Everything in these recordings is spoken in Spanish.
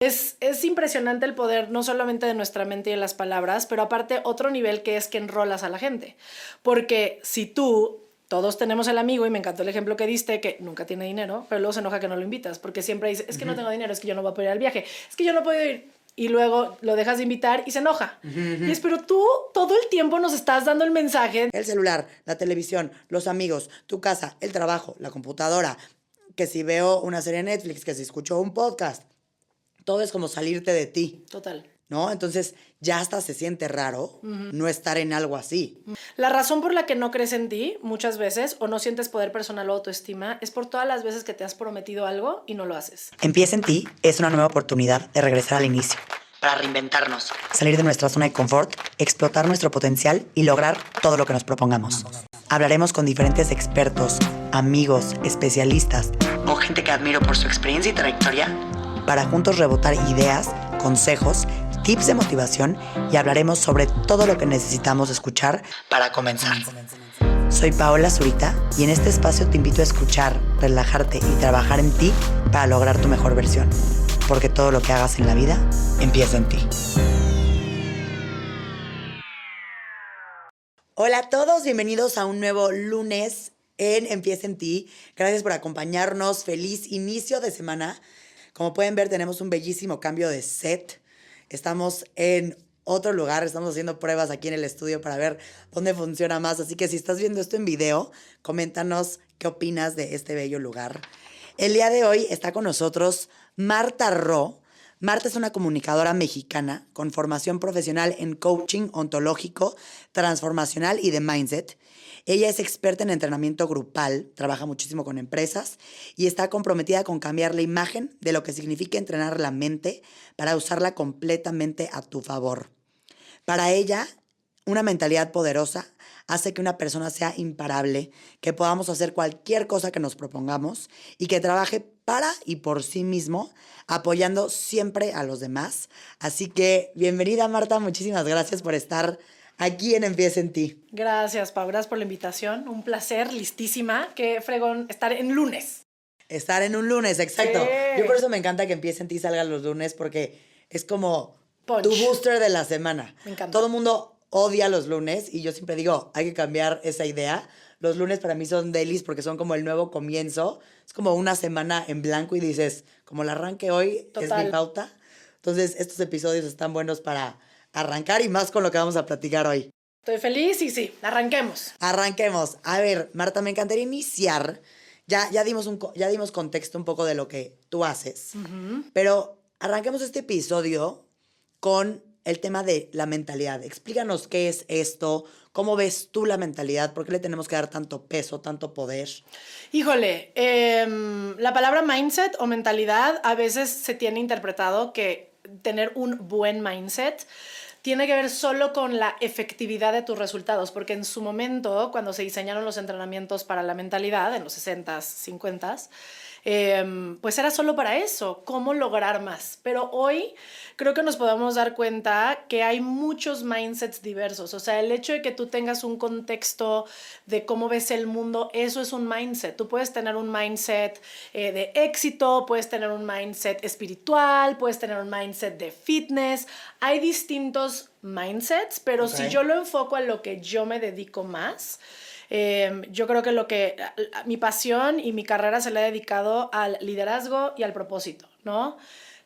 Es, es impresionante el poder, no solamente de nuestra mente y de las palabras, pero aparte otro nivel que es que enrolas a la gente. Porque si tú todos tenemos el amigo, y me encantó el ejemplo que diste, que nunca tiene dinero, pero luego se enoja que no lo invitas, porque siempre dice, es que no tengo dinero, es que yo no voy a poder ir al viaje, es que yo no puedo ir. Y luego lo dejas de invitar y se enoja. Y es, pero tú todo el tiempo nos estás dando el mensaje. El celular, la televisión, los amigos, tu casa, el trabajo, la computadora, que si veo una serie de Netflix, que si escucho un podcast, todo es como salirte de ti. Total. ¿no? Entonces ya hasta se siente raro no estar en algo así. La razón por la que no crees en ti muchas veces o no sientes poder personal o autoestima es por todas las veces que te has prometido algo y no lo haces. Empieza en ti es una nueva oportunidad de regresar al inicio. Para reinventarnos. Salir de nuestra zona de confort, explotar nuestro potencial y lograr todo lo que nos propongamos. Hablaremos con diferentes expertos, amigos, especialistas o gente que admiro por su experiencia y trayectoria para juntos rebotar ideas, consejos tips de motivación y hablaremos sobre todo lo que necesitamos escuchar para comenzar. Soy Paola Zurita y en este espacio te invito a escuchar, relajarte y trabajar en ti para lograr tu mejor versión. Porque todo lo que hagas en la vida empieza en ti. Hola a todos, bienvenidos a un nuevo lunes en Empieza en ti. Gracias por acompañarnos. Feliz inicio de semana. Como pueden ver, tenemos un bellísimo cambio de set. Estamos en otro lugar, estamos haciendo pruebas aquí en el estudio para ver dónde funciona más. Así que si estás viendo esto en video, coméntanos qué opinas de este bello lugar. El día de hoy está con nosotros Marta Ro. Marta es una comunicadora mexicana con formación profesional en coaching ontológico, transformacional y de mindset. Ella es experta en entrenamiento grupal, trabaja muchísimo con empresas y está comprometida con cambiar la imagen de lo que significa entrenar la mente para usarla completamente a tu favor. Para ella, una mentalidad poderosa hace que una persona sea imparable, que podamos hacer cualquier cosa que nos propongamos y que trabaje para y por sí mismo, apoyando siempre a los demás. Así que bienvenida Marta, muchísimas gracias por estar aquí en Empieza en ti. Gracias, Pau, gracias por la invitación. Un placer, listísima. Qué fregón estar en lunes. Estar en un lunes, exacto. Yo por eso me encanta que Empieza en ti salga los lunes porque es como tu booster de la semana. Me encanta. Todo el mundo odia los lunes y yo siempre digo, hay que cambiar esa idea. Los lunes para mí son delis porque son como el nuevo comienzo. Es como una semana en blanco y dices, como el arranque hoy es mi pauta. Entonces, estos episodios están buenos para arrancar y más con lo que vamos a platicar hoy. Estoy feliz y sí, arranquemos. Arranquemos. A ver, Marta, me encantaría iniciar. Ya, ya, dimos, un, ya dimos contexto un poco de lo que tú haces, pero arranquemos este episodio con el tema de la mentalidad. Explícanos qué es esto, cómo ves tú la mentalidad, por qué le tenemos que dar tanto peso, tanto poder. Híjole, em, la palabra mindset o mentalidad a veces se tiene interpretado que tener un buen mindset tiene que ver solo con la efectividad de tus resultados, porque en su momento, cuando se diseñaron los entrenamientos para la mentalidad, en los 60s, 50s, Em, pues era solo para eso, cómo lograr más. Pero hoy creo que nos podemos dar cuenta que hay muchos mindsets diversos. O sea, el hecho de que tú tengas un contexto de cómo ves el mundo, eso es un mindset. Tú puedes tener un mindset eh, de éxito, puedes tener un mindset espiritual, puedes tener un mindset de fitness. Hay distintos mindsets, pero si yo lo enfoco a lo que yo me dedico más, Em, yo creo que lo que mi pasión y mi carrera se le ha dedicado al liderazgo y al propósito, ¿no?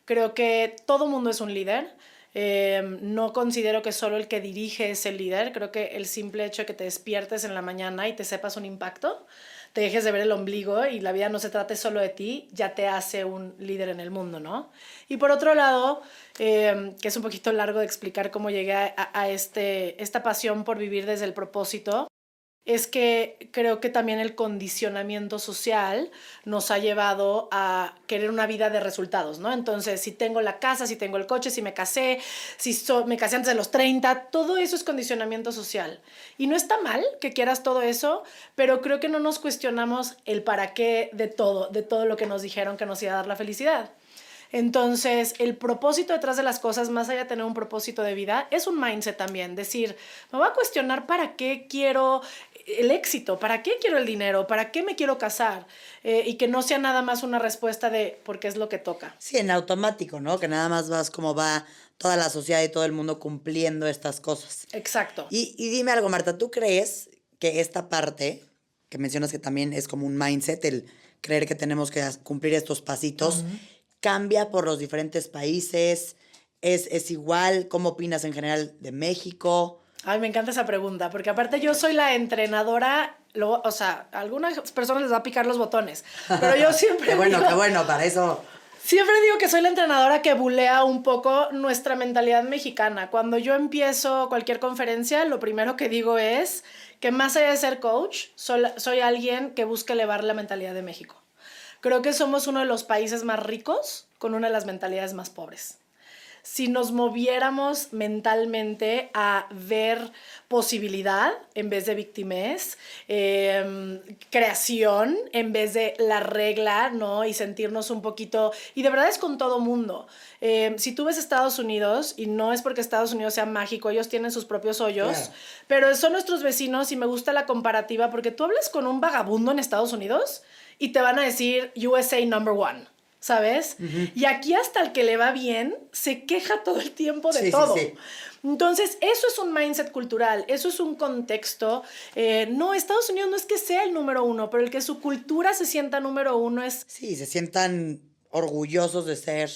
Creo que todo mundo es un líder. Em, no considero que solo el que dirige es el líder. Creo que el simple hecho de que te despiertes en la mañana y te sepas un impacto, te dejes de ver el ombligo y la vida no se trate solo de ti, ya te hace un líder en el mundo, ¿no? Y por otro lado, em, que es un poquito largo de explicar cómo llegué a, a, este, esta pasión por vivir desde el propósito, es que creo que también el condicionamiento social nos ha llevado a querer una vida de resultados, ¿no? Entonces, si tengo la casa, si tengo el coche, si me casé, si me casé antes de los 30, todo eso es condicionamiento social. Y no está mal que quieras todo eso, pero creo que no nos cuestionamos el para qué de todo, de todo lo que nos dijeron que nos iba a dar la felicidad. Entonces, el propósito detrás de las cosas, más allá de tener un propósito de vida, es un mindset también. Decir, me voy a cuestionar para qué quiero el éxito, para qué quiero el dinero, para qué me quiero casar, eh, y que no sea nada más una respuesta de porque es lo que toca. Sí, en automático, ¿no? Que nada más vas como va toda la sociedad y todo el mundo cumpliendo estas cosas. Exacto. Y, y dime algo, Marta, ¿tú crees que esta parte, que mencionas que también es como un mindset, el creer que tenemos que cumplir estos pasitos, cambia por los diferentes países? ¿Es, ¿Es igual? ¿Cómo opinas en general de México? Ay, me encanta esa pregunta, porque aparte yo soy la entrenadora, lo, o sea, a algunas personas les va a picar los botones, pero yo siempre... qué bueno, digo, qué bueno, para eso... Siempre digo que soy la entrenadora que bulea un poco nuestra mentalidad mexicana. Cuando yo empiezo cualquier conferencia, lo primero que digo es que más allá de ser coach, soy, soy alguien que busca elevar la mentalidad de México. Creo que somos uno de los países más ricos con una de las mentalidades más pobres si nos moviéramos mentalmente a ver posibilidad en vez de victimez, em, creación en vez de la regla, ¿no? Y sentirnos un poquito, y de verdad es con todo mundo. Em, si tú ves Estados Unidos, y no es porque Estados Unidos sea mágico, ellos tienen sus propios hoyos, pero son nuestros vecinos y me gusta la comparativa porque tú hablas con un vagabundo en Estados Unidos y te van a decir USA number one. ¿Sabes? Y aquí hasta el que le va bien se queja todo el tiempo de Sí, sí, todo. sí. Entonces, eso es un mindset cultural, eso es un contexto. Eh, no, Estados Unidos no es que sea el número uno, pero el que su cultura se sienta número uno es Sí, se sientan orgullosos de ser.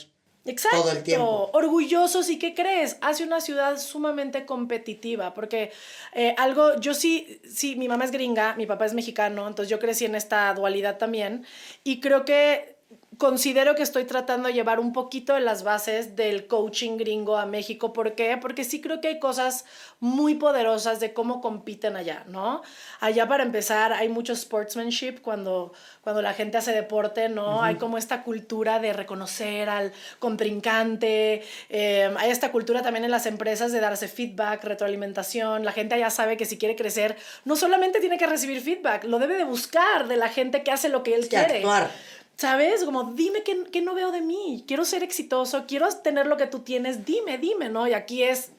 Exacto. Todo el tiempo. Orgullosos y ¿qué crees? Hace una ciudad sumamente competitiva, porque eh, algo, yo sí, sí, mi mamá es gringa, mi papá es mexicano, entonces yo crecí en esta dualidad también y creo que considero que estoy tratando de llevar un poquito de las bases del coaching gringo a México. ¿Por qué? Porque sí creo que hay cosas muy poderosas de cómo compiten allá, ¿no? Allá para empezar hay mucho sportsmanship cuando, cuando la gente hace deporte, ¿no? Hay como esta cultura de reconocer al contrincante, eh, hay esta cultura también en las empresas de darse feedback, retroalimentación. La gente allá sabe que si quiere crecer, no solamente tiene que recibir feedback, lo debe de buscar de la gente que hace lo que él Que quiere. actuar. ¿Sabes? Como, dime qué, qué no veo de mí. Quiero ser exitoso, quiero tener lo que tú tienes. Dime, dime, ¿no? Y aquí es,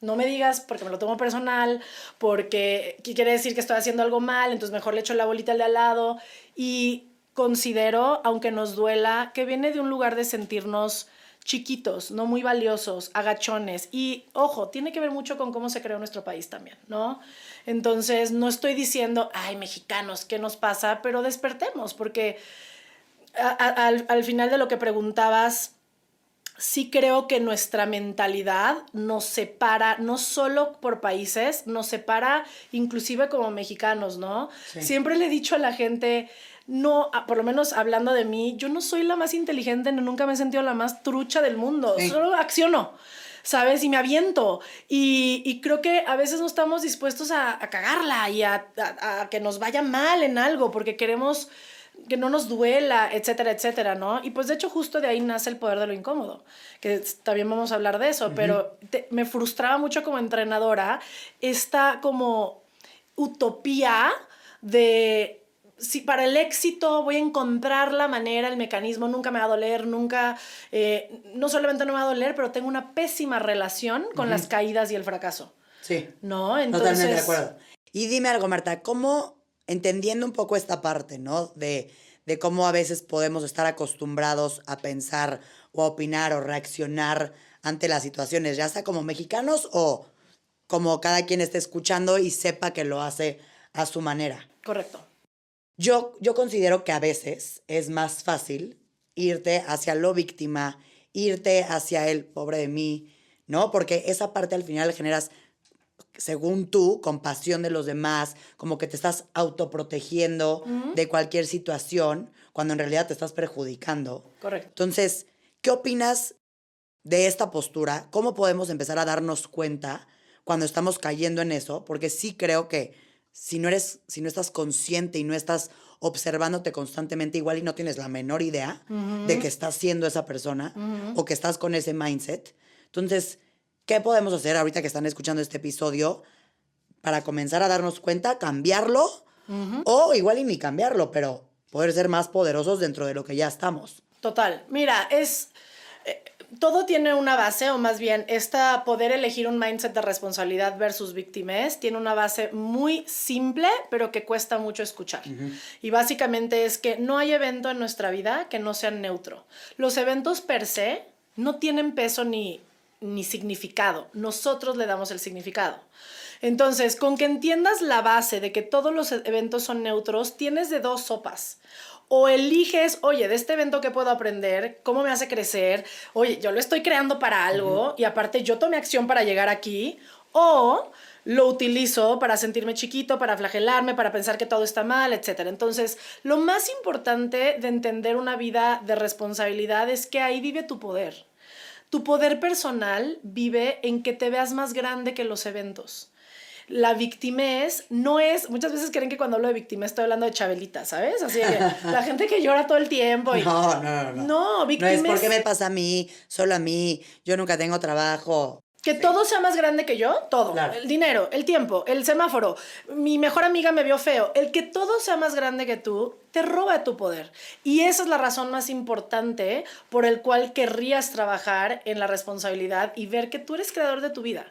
no me digas porque me lo tomo personal, porque ¿qué quiere decir que estoy haciendo algo mal, entonces mejor le echo la bolita al de al lado. Y considero, aunque nos duela, que viene de un lugar de sentirnos chiquitos, no muy valiosos, agachones. Y ojo, tiene que ver mucho con cómo se creó nuestro país también, ¿no? Entonces, no estoy diciendo, ay, mexicanos, ¿qué nos pasa? Pero despertemos, porque a- a- al, al final de lo que preguntabas, sí creo que nuestra mentalidad nos separa, no solo por países, nos separa inclusive como mexicanos, ¿no? Sí. Siempre le he dicho a la gente, no, por lo menos hablando de mí, yo no soy la más inteligente, nunca me he sentido la más trucha del mundo, Sí. solo acciono. ¿Sabes? Y me aviento. Y, y creo que a veces no estamos dispuestos a, a cagarla y a, a- a que nos vaya mal en algo porque queremos que no nos duela, etcétera, etcétera, ¿no? Y pues de hecho justo de ahí nace el poder de lo incómodo, que también vamos a hablar de eso, pero te- me frustraba mucho como entrenadora esta como utopía de si para el éxito voy a encontrar la manera, el mecanismo, nunca me va a doler, nunca, eh, no solamente no me va a doler, pero tengo una pésima relación con las caídas y el fracaso, Sí. ¿no? Entonces, Totalmente de acuerdo. Y dime algo, Marta, ¿cómo, entendiendo un poco esta parte, ¿no? De, de cómo a veces podemos estar acostumbrados a pensar o a opinar o reaccionar ante las situaciones, ya sea como mexicanos o como cada quien esté escuchando y sepa que lo hace a su manera. Correcto. Yo, yo considero que a veces es más fácil irte hacia lo víctima, irte hacia el pobre de mí, ¿no? Porque esa parte al final generas, según tú, compasión de los demás, como que te estás autoprotegiendo de cualquier situación, cuando en realidad te estás perjudicando. Correcto. Entonces, ¿qué opinas de esta postura? ¿Cómo podemos empezar a darnos cuenta cuando estamos cayendo en eso? Porque sí creo que si no eres, si no estás consciente y no estás observándote constantemente igual y no tienes la menor idea de que estás siendo esa persona o que estás con ese mindset. Entonces, ¿qué podemos hacer ahorita que están escuchando este episodio para comenzar a darnos cuenta, cambiarlo o igual y ni cambiarlo, pero poder ser más poderosos dentro de lo que ya estamos? Total. Mira, es eh, todo tiene una base, o más bien, esta poder elegir un mindset de responsabilidad versus víctimas tiene una base muy simple, pero que cuesta mucho escuchar. Y básicamente es que no hay evento en nuestra vida que no sea neutro. Los eventos per se no tienen peso ni, ni significado. Nosotros le damos el significado. Entonces, con que entiendas la base de que todos los eventos son neutros, tienes de dos sopas o eliges, oye, de este evento que puedo aprender, cómo me hace crecer, oye, yo lo estoy creando para algo y aparte yo tomé acción para llegar aquí, o lo utilizo para sentirme chiquito, para flagelarme, para pensar que todo está mal, etc. Entonces, lo más importante de entender una vida de responsabilidad es que ahí vive tu poder. Tu poder personal vive en que te veas más grande que los eventos la victimez no es, muchas veces creen que cuando hablo de victimez estoy hablando de Chabelita, ¿sabes? Así que la gente que llora todo el tiempo. Y, no, no, no. No, victimez. No es porque me pasa a mí, solo a mí, yo nunca tengo trabajo. Que todo sea más grande que yo, todo. El dinero, el tiempo, el semáforo, mi mejor amiga me vio feo. El que todo sea más grande que tú, te roba tu poder. Y esa es la razón más importante por el cual querrías trabajar en la responsabilidad y ver que tú eres creador de tu vida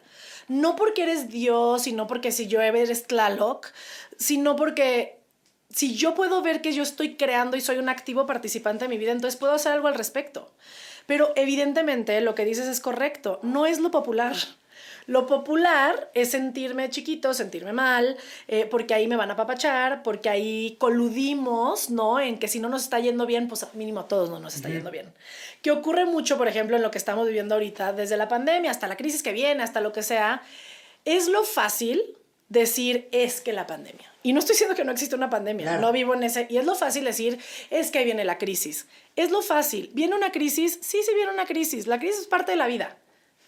no porque eres Dios y no porque si yo eres Tlaloc, sino porque si yo puedo ver que yo estoy creando y soy un activo participante de mi vida, entonces puedo hacer algo al respecto. Pero evidentemente lo que dices es correcto, no es lo popular. Lo popular es sentirme chiquito, sentirme mal, eh, porque ahí me van a papachar, porque ahí coludimos, ¿no? En que si no nos está yendo bien, pues mínimo a todos no nos está yendo bien. Que ocurre mucho, por ejemplo, en lo que estamos viviendo ahorita, desde la pandemia hasta la crisis que viene, hasta lo que sea, es lo fácil decir es que la pandemia. Y no estoy diciendo que no existe una pandemia, no vivo en ese. Y es lo fácil decir es que ahí viene la crisis. Es lo fácil. ¿Viene una crisis? Sí, sí viene una crisis. La crisis es parte de la vida.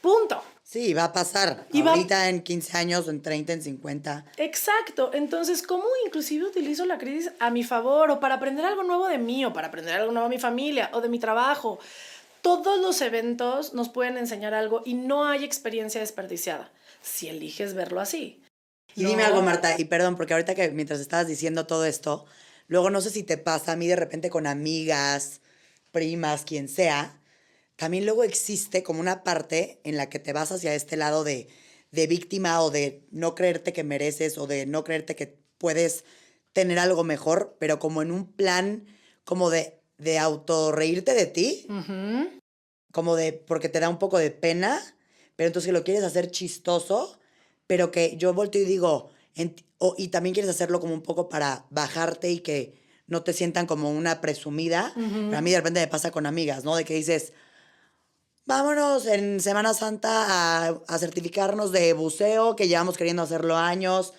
Punto. Sí, va a pasar. Y Ahorita en 15 años, en 30, en 50. Exacto. Entonces, ¿cómo inclusive utilizo la crisis a mi favor o para aprender algo nuevo de mí o para aprender algo nuevo de mi familia o de mi trabajo? Todos los eventos nos pueden enseñar algo y no hay experiencia desperdiciada si eliges verlo así. Y dime algo, Marta, y perdón, porque ahorita que mientras estabas diciendo todo esto, luego no sé si te pasa a mí de repente con amigas, primas, quien sea, también luego existe como una parte en la que te vas hacia este lado de, víctima o de no creerte que mereces o de no creerte que puedes tener algo mejor, pero como en un plan como de, de autorreírte de ti, como de, porque te da un poco de pena, pero entonces que lo quieres hacer chistoso, pero que yo volteo y digo, y también quieres hacerlo como un poco para bajarte y que no te sientan como una presumida. Pero a mí de repente me pasa con amigas, ¿no? De que dices, vámonos en Semana Santa a, certificarnos de buceo, que llevamos queriendo hacerlo años.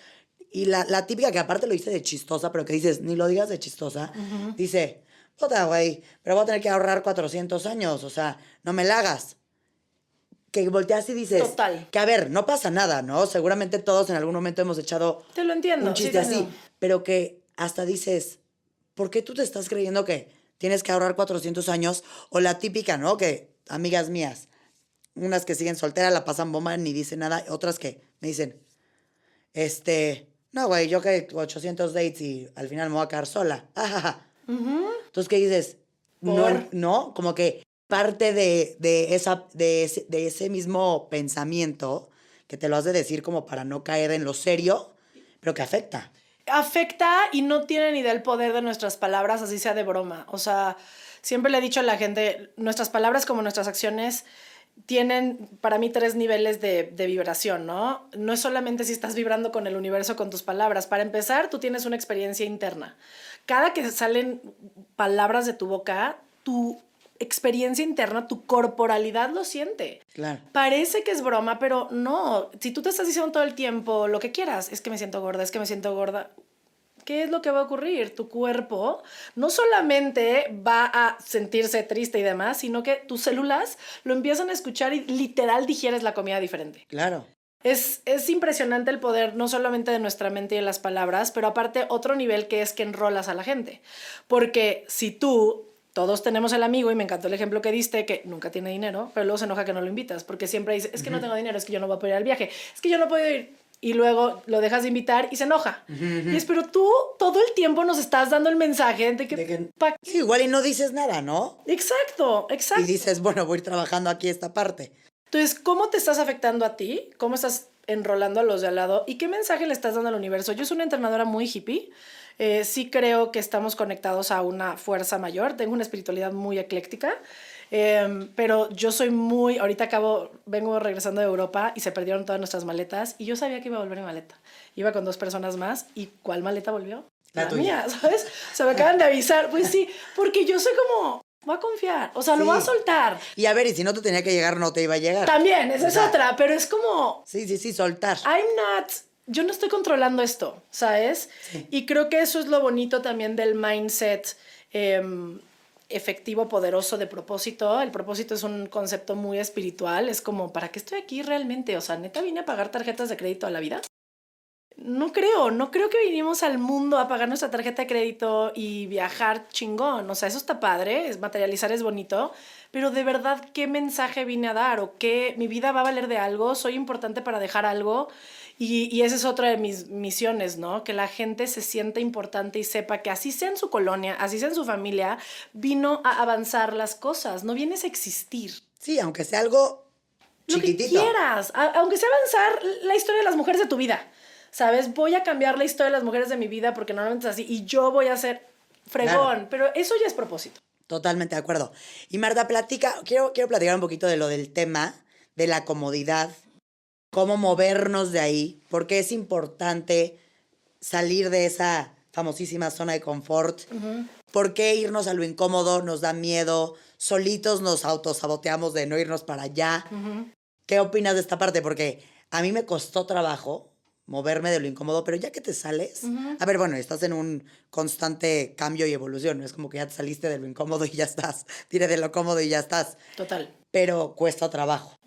Y la, la, típica que aparte lo dice de chistosa, pero que dices, ni lo digas de chistosa, dice, puta, güey, pero voy a tener que ahorrar 400 años, o sea, no me la hagas. Que volteas y dices, Total. que a ver, no pasa nada, ¿no? Seguramente todos en algún momento hemos echado te lo entiendo, un chiste así, pero que hasta dices, ¿por qué tú te estás creyendo que tienes que ahorrar 400 años? O la típica, ¿no? Que amigas mías, unas que siguen solteras, la pasan bomba, ni dicen nada, otras que me dicen, este, no, güey, yo que 800 dates y al final me voy a quedar sola. Entonces, ¿qué dices? No, no, como que parte de, esa, de, ese, de ese mismo pensamiento que te lo has de decir como para no caer en lo serio, pero que afecta. Afecta y no tiene ni del poder de nuestras palabras, así sea de broma. O sea, siempre le he dicho a la gente, nuestras palabras como nuestras acciones tienen para mí tres niveles de, vibración, ¿no? No es solamente si estás vibrando con el universo, con tus palabras. Para empezar, tú tienes una experiencia interna. Cada que salen palabras de tu boca, tu experiencia interna, tu corporalidad lo siente. Claro. Parece que es broma, pero no. Si tú te estás diciendo todo el tiempo lo que quieras, es que me siento gorda, es que me siento gorda. ¿qué es lo que va a ocurrir? Tu cuerpo no solamente va a sentirse triste y demás, sino que tus células lo empiezan a escuchar y literal digieres la comida diferente. Claro. Es, es impresionante el poder no solamente de nuestra mente y de las palabras, pero aparte otro nivel que es que enrolas a la gente. Porque si tú todos tenemos el amigo, y me encantó el ejemplo que diste, que nunca tiene dinero, pero luego se enoja que no lo invitas, porque siempre dice, es que no tengo dinero, es que yo no voy a poder ir al viaje, es que yo no puedo ir y luego lo dejas de invitar y se enoja. Y es, pero tú todo el tiempo nos estás dando el mensaje de que... De que- Sí, igual y no dices nada, ¿no? Exacto, exacto. Y dices, bueno, voy a ir trabajando aquí esta parte. Entonces, ¿cómo te estás afectando a ti? ¿Cómo estás enrolando a los de al lado? ¿Y qué mensaje le estás dando al universo? Yo soy una entrenadora muy hippie. Eh, sí creo que estamos conectados a una fuerza mayor. Tengo una espiritualidad muy ecléctica. Eh, pero yo soy muy, ahorita acabo, vengo regresando de Europa y se perdieron todas nuestras maletas y yo sabía que iba a volver mi maleta. Iba con dos personas más y ¿cuál maleta volvió? La La, tuya. mía, ¿sabes? Se me acaban de avisar. Pues sí, porque yo soy como, voy a confiar, o sea, lo Sí. voy a soltar. Y a ver, y si no te tenía que llegar, no te iba a llegar. También, esa es O sea, otra, pero es como, Sí, sí, sí, soltar. I'm not, yo no estoy controlando esto, ¿sabes? Y creo que eso es lo bonito también del mindset em, efectivo, poderoso de propósito. El propósito es un concepto muy espiritual, es como, ¿para qué estoy aquí realmente? O sea, neta vine a pagar tarjetas de crédito a la vida. No creo, no creo que vinimos al mundo a pagar nuestra tarjeta de crédito y viajar chingón. O sea, eso está padre, es materializar es bonito, pero de verdad, ¿qué mensaje vine a dar? ¿O qué? ¿Mi vida va a valer de algo? ¿Soy importante para dejar algo? Y, y esa es otra de mis misiones, ¿no? Que la gente se sienta importante y sepa que así sea en su colonia, así sea en su familia, vino a avanzar las cosas, no vienes a existir. Sí, aunque sea algo Lo que chiquitito. quieras, a- aunque sea avanzar la historia de las mujeres de tu vida. ¿Sabes? Voy a cambiar la historia de las mujeres de mi vida porque normalmente es así y yo voy a ser fregón, Claro. pero eso ya es propósito. Totalmente de acuerdo. Y Marta, platica, quiero, quiero platicar un poquito de lo del tema, de la comodidad, cómo movernos de ahí, porque es importante salir de esa famosísima zona de confort, por qué irnos a lo incómodo nos da miedo, solitos nos autosaboteamos de no irnos para allá. ¿Qué opinas de esta parte? Porque a mí me costó trabajo moverme de lo incómodo, pero ya que te sales, a ver, bueno, estás en un constante cambio y evolución, no es como que ya te saliste de lo incómodo y ya estás, tire de lo cómodo y ya estás, Total. pero cuesta trabajo.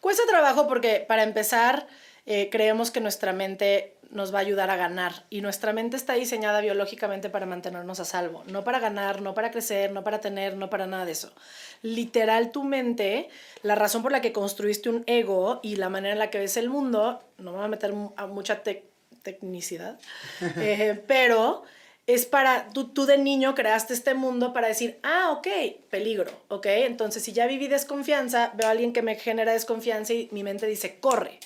Cuesta trabajo porque para empezar eh, creemos que nuestra mente nos va a ayudar a ganar y nuestra mente está diseñada biológicamente para mantenernos a salvo, no para ganar, no para crecer, no para tener, no para nada de eso. Literal tu mente, la razón por la que construiste un ego y la manera en la que ves el mundo, no me voy a meter a mucha tec- tecnicidad, eh, pero es para, tú, tú de niño creaste este mundo para decir, ah, ok, peligro, ok, entonces si ya viví desconfianza, veo a alguien que me genera desconfianza y mi mente dice, corre.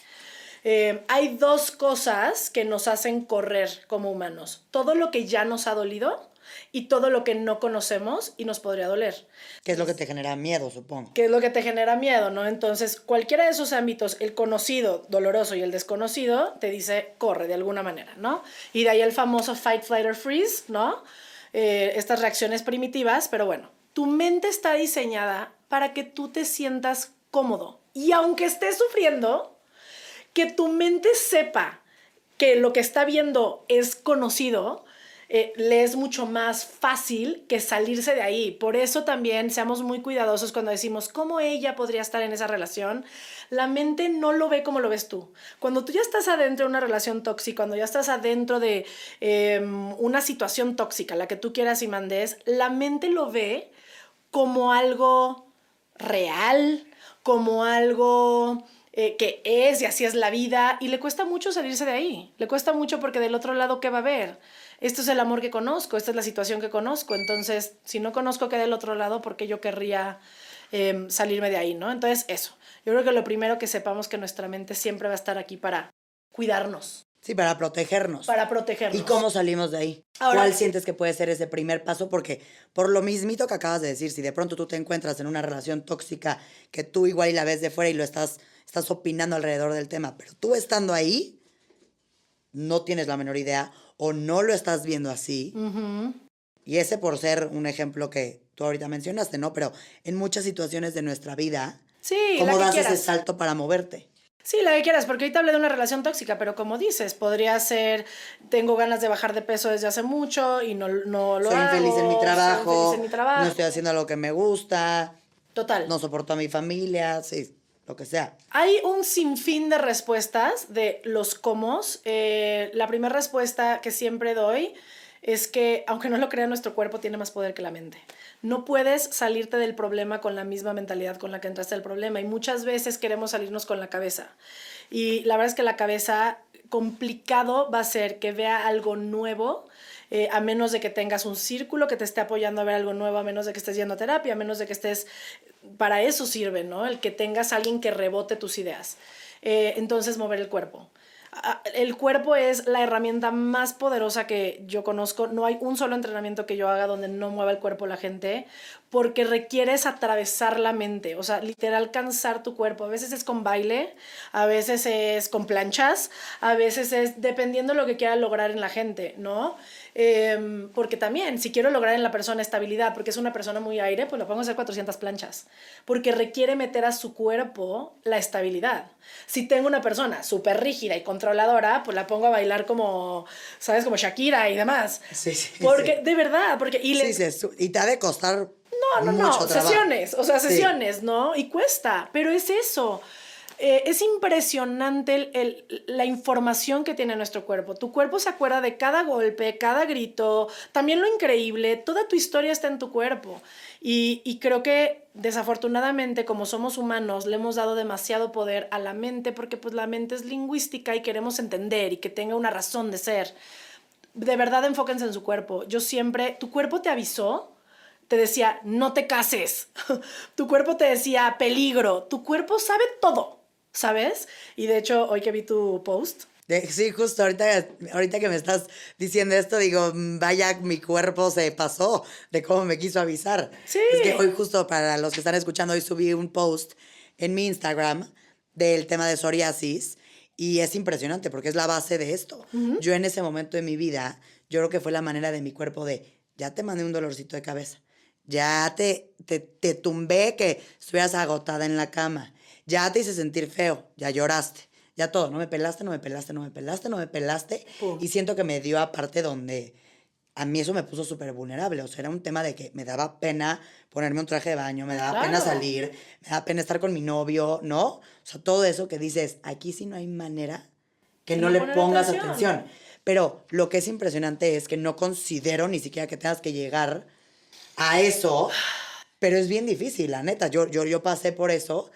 Eh, hay dos cosas que nos hacen correr como humanos. Todo lo que ya nos ha dolido y todo lo que no conocemos y nos podría doler. ¿Qué es lo que te genera miedo, supongo? ¿Qué es lo que te genera miedo, no? Entonces, cualquiera de esos ámbitos, el conocido, doloroso y el desconocido, te dice corre de alguna manera, ¿no? Y de ahí el famoso fight, flight or freeze, ¿no? Eh, estas reacciones primitivas, pero bueno, tu mente está diseñada para que tú te sientas cómodo. Y aunque estés sufriendo, que tu mente sepa que lo que está viendo es conocido, eh, le es mucho más fácil que salirse de ahí. Por eso también seamos muy cuidadosos cuando decimos cómo ella podría estar en esa relación. La mente no lo ve como lo ves tú. Cuando tú ya estás adentro de una relación tóxica, cuando ya estás adentro de eh, una situación tóxica, la que tú quieras y mandes, la mente lo ve como algo real, como algo eh, que es y así es la vida y le cuesta mucho salirse de ahí. Le cuesta mucho porque del otro lado, ¿qué va a haber? Esto es el amor que conozco, esta es la situación que conozco. Entonces, si no conozco qué del otro lado, ¿por qué yo querría eh, salirme de ahí? ¿no? Entonces, eso. Yo creo que lo primero que sepamos que nuestra mente siempre va a estar aquí para cuidarnos, Sí, para protegernos. para protegernos. ¿Y cómo salimos de ahí? Ahora- ¿Cuál sientes que puede ser ese primer paso? Porque por lo mismito que acabas de decir, si de pronto tú te encuentras en una relación tóxica que tú igual y la ves de fuera y lo estás, estás opinando alrededor del tema, pero tú estando ahí, no tienes la menor idea o no lo estás viendo así. Y ese por ser un ejemplo que tú ahorita mencionaste, ¿no? Pero en muchas situaciones de nuestra vida, Sí, ¿cómo das ese salto para moverte? Sí, la que quieras, porque ahorita hablé de una relación tóxica, pero como dices, podría ser, tengo ganas de bajar de peso desde hace mucho y no, no lo soy hago. infeliz en mi soy trabajo, infeliz en mi trabajo. no estoy haciendo lo que me gusta, Total. no soporto a mi familia, sí, lo que sea. Hay un sinfín de respuestas de los cómo. Eh, la primera respuesta que siempre doy es que, aunque no lo crea, nuestro cuerpo tiene más poder que la mente. No puedes salirte del problema con la misma mentalidad con la que entraste al problema y muchas veces queremos salirnos con la cabeza. Y la verdad es que la cabeza complicado va a ser que vea algo nuevo, eh, a menos de que tengas un círculo que te esté apoyando a ver algo nuevo, a menos de que estés yendo a terapia, a menos de que estés... Para eso sirve, ¿no? El que tengas alguien que rebote tus ideas. Eh, entonces, mover el cuerpo el cuerpo es la herramienta más poderosa que yo conozco. No hay un solo entrenamiento que yo haga donde no mueva el cuerpo la gente, porque requieres atravesar la mente, o sea, literal cansar tu cuerpo. A veces es con baile, a veces es con planchas, a veces es dependiendo de lo que quiera lograr en la gente, ¿no? Em, porque también, si quiero lograr en la persona estabilidad, porque es una persona muy aire, pues lo pongo a hacer 400 planchas, porque requiere meter a su cuerpo la estabilidad. Si tengo una persona súper rígida y controladora, pues la pongo a bailar como, ¿sabes? Como Shakira y demás. Sí, sí. Porque, de verdad, porque... Y, sí, sí, y te ha de costar no, no, no, sesiones, o sea, sesiones, ¿no? Y cuesta, pero es eso. Eh, es impresionante la información que tiene nuestro cuerpo. Tu cuerpo se acuerda de cada golpe, cada grito, también lo increíble, toda tu historia está en tu cuerpo. Y, y creo que desafortunadamente, como somos humanos, le hemos dado demasiado poder a la mente porque pues la mente es lingüística y queremos entender y que tenga una razón de ser. De verdad enfóquense en su cuerpo. Yo siempre, tu cuerpo te avisó te decía, no te cases. tu cuerpo te decía, peligro. Tu cuerpo sabe todo, ¿sabes? Y de hecho, hoy que vi tu post. sí, justo ahorita, ahorita que me estás diciendo esto, digo, vaya, mi cuerpo se pasó de cómo me quiso avisar. Sí. Es que hoy justo para los que están escuchando, hoy subí un post en mi Instagram del tema de psoriasis y es impresionante porque es la base de esto. Yo en ese momento de mi vida, yo creo que fue la manera de mi cuerpo de, ya te mandé un dolorcito de cabeza ya te, te, te tumbé que estuvieras agotada en la cama, ya te hice sentir feo, ya lloraste, ya todo, no me pelaste, no me pelaste, no me pelaste, no me pelaste. Y siento que me dio aparte donde a mí eso me puso súper vulnerable. O sea, era un tema de que me daba pena ponerme un traje de baño, me daba pena salir, me daba pena estar con mi novio, ¿no? O sea, todo eso que dices, aquí sí no hay manera que no, le pongas atención. Pero lo que es impresionante es que no considero ni siquiera que tengas que llegar a eso, pero es bien difícil, la neta. Yo, yo, yo pasé por eso,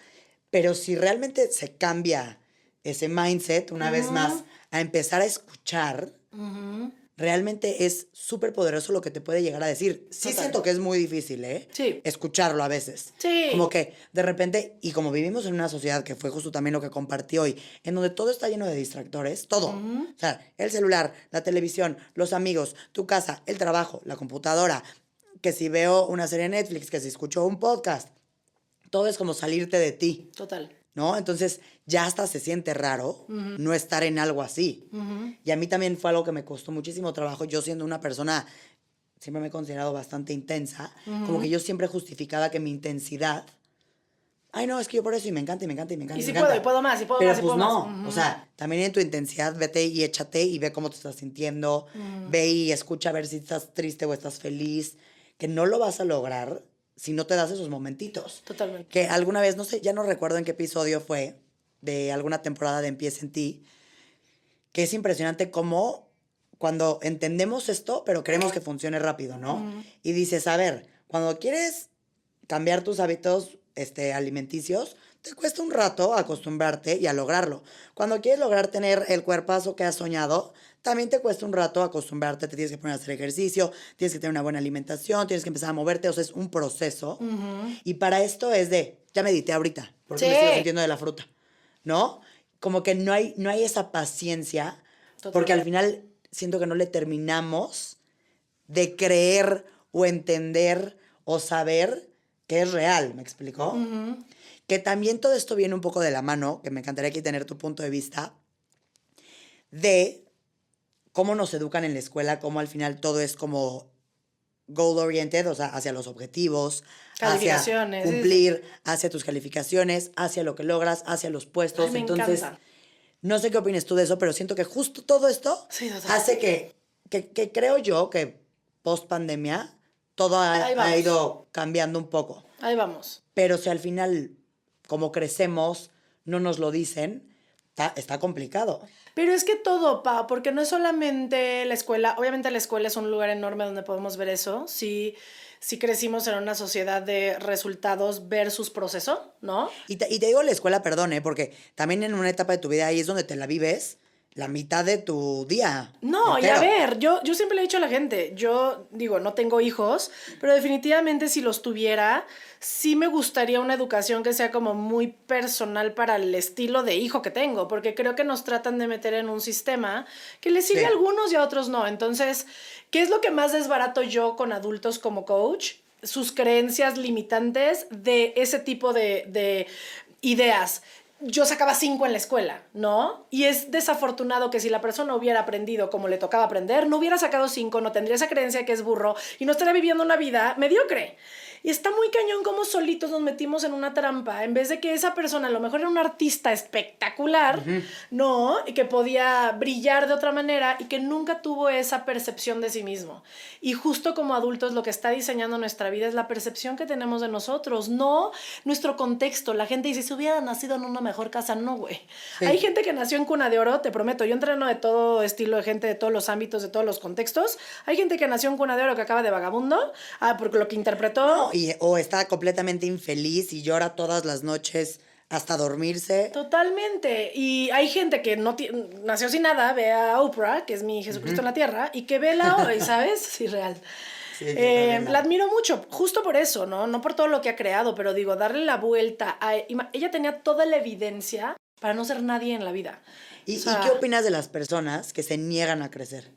pero si realmente se cambia ese mindset, una vez más, a empezar a escuchar, realmente es súper poderoso lo que te puede llegar a decir. Sí siento que es muy difícil, ¿eh? Sí. Escucharlo a veces. Sí. Como que de repente, y como vivimos en una sociedad que fue justo también lo que compartí hoy, en donde todo está lleno de distractores, todo. O sea, el celular, la televisión, los amigos, tu casa, el trabajo, la computadora, que si veo una serie Netflix, que si escucho un podcast, todo es como salirte de ti. Total. ¿No? Entonces ya hasta se siente raro no estar en algo así. Y a mí también fue algo que me costó muchísimo trabajo. Yo siendo una persona, siempre me he considerado bastante intensa, como que yo siempre justificaba que mi intensidad ay, no, es que yo por eso y me encanta y me encanta y me encanta. Y si puedo, y puedo más, y puedo Pero más, y pues puedo no, más. o sea, también en tu intensidad, vete y échate y ve cómo te estás sintiendo, ve y escucha a ver si estás triste o estás feliz, que no lo vas a lograr si no te das esos momentitos. Totalmente. Que alguna vez, no sé, ya no recuerdo en qué episodio fue de alguna temporada de Empieza en ti, que es impresionante cómo cuando entendemos esto, pero queremos que funcione rápido, ¿no? Y dices, a ver, cuando quieres cambiar tus hábitos este, alimenticios, te cuesta un rato acostumbrarte y a lograrlo. Cuando quieres lograr tener el cuerpazo que has soñado, también te cuesta un rato acostumbrarte, te tienes que poner a hacer ejercicio, tienes que tener una buena alimentación, tienes que empezar a moverte, o sea, es un proceso. Y para esto es de, ya medité ahorita, porque me estoy sintiendo de la fruta, ¿no? Como que no hay, no hay esa paciencia, porque al final siento que no le terminamos de creer o entender o saber que es real, ¿me explicó? Que también todo esto viene un poco de la mano, que me encantaría aquí tener tu punto de vista, de cómo nos educan en la escuela, cómo al final todo es como goal oriented, o sea, hacia los objetivos, hacia cumplir, hacia tus calificaciones, hacia lo que logras, hacia los puestos. Entonces, no sé qué opinas tú de eso, pero siento que justo todo esto hace que, que, creo yo que post pandemia todo ha, ido cambiando un poco. Ahí vamos. Pero si al final, como crecemos, no nos lo dicen, está, está complicado. Pero es que todo, Pa, porque no es solamente la escuela, obviamente la escuela es un lugar enorme donde podemos ver eso, sí, sí crecimos en una sociedad de resultados versus proceso, ¿no? Y te, digo la escuela, perdón, ¿eh? porque también en una etapa de tu vida ahí es donde te la vives la mitad de tu día. No, y a ver, yo, yo siempre le he dicho a la gente, yo digo, no tengo hijos, pero definitivamente si los tuviera, sí me gustaría una educación que sea como muy personal para el estilo de hijo que tengo, porque creo que nos tratan de meter en un sistema que les sirve Sí. a algunos y a otros no. Entonces, ¿qué es lo que más desbarato yo con adultos como coach? Sus creencias limitantes de ese tipo de, de ideas yo sacaba cinco en la escuela, ¿no? Y es desafortunado que si la persona hubiera aprendido como le tocaba aprender, no hubiera sacado cinco, no tendría esa creencia que es burro y no estaría viviendo una vida mediocre. Y está muy cañón como solitos nos metimos en una trampa, en vez de que esa persona a lo mejor era un artista espectacular, ¿no? Y que podía brillar de otra manera y que nunca tuvo esa percepción de sí mismo. Y justo como adultos lo que está diseñando nuestra vida es la percepción que tenemos de nosotros, no nuestro contexto. La gente dice, si hubiera nacido en una mejor casa, no, güey. Sí. Hay gente que nació en cuna de oro, te prometo, yo entreno de todo estilo de gente, de todos los ámbitos, de todos los contextos. Hay gente que nació en cuna de oro que acaba de vagabundo, ah, porque lo que interpretó... Y, o está completamente infeliz y llora todas las noches hasta dormirse. Totalmente. Y hay gente que no nació sin nada, ve a Oprah, que es mi Jesucristo en la tierra, y que ve la hoy, ¿sabes? Sí, Eh, la- admiro mucho, justo por eso, ¿no? No por todo lo que ha creado, pero digo, darle la vuelta a... Ella tenía toda la evidencia para no ser nadie en la vida. ¿Y, O y sea, qué opinas de las personas que se niegan a crecer?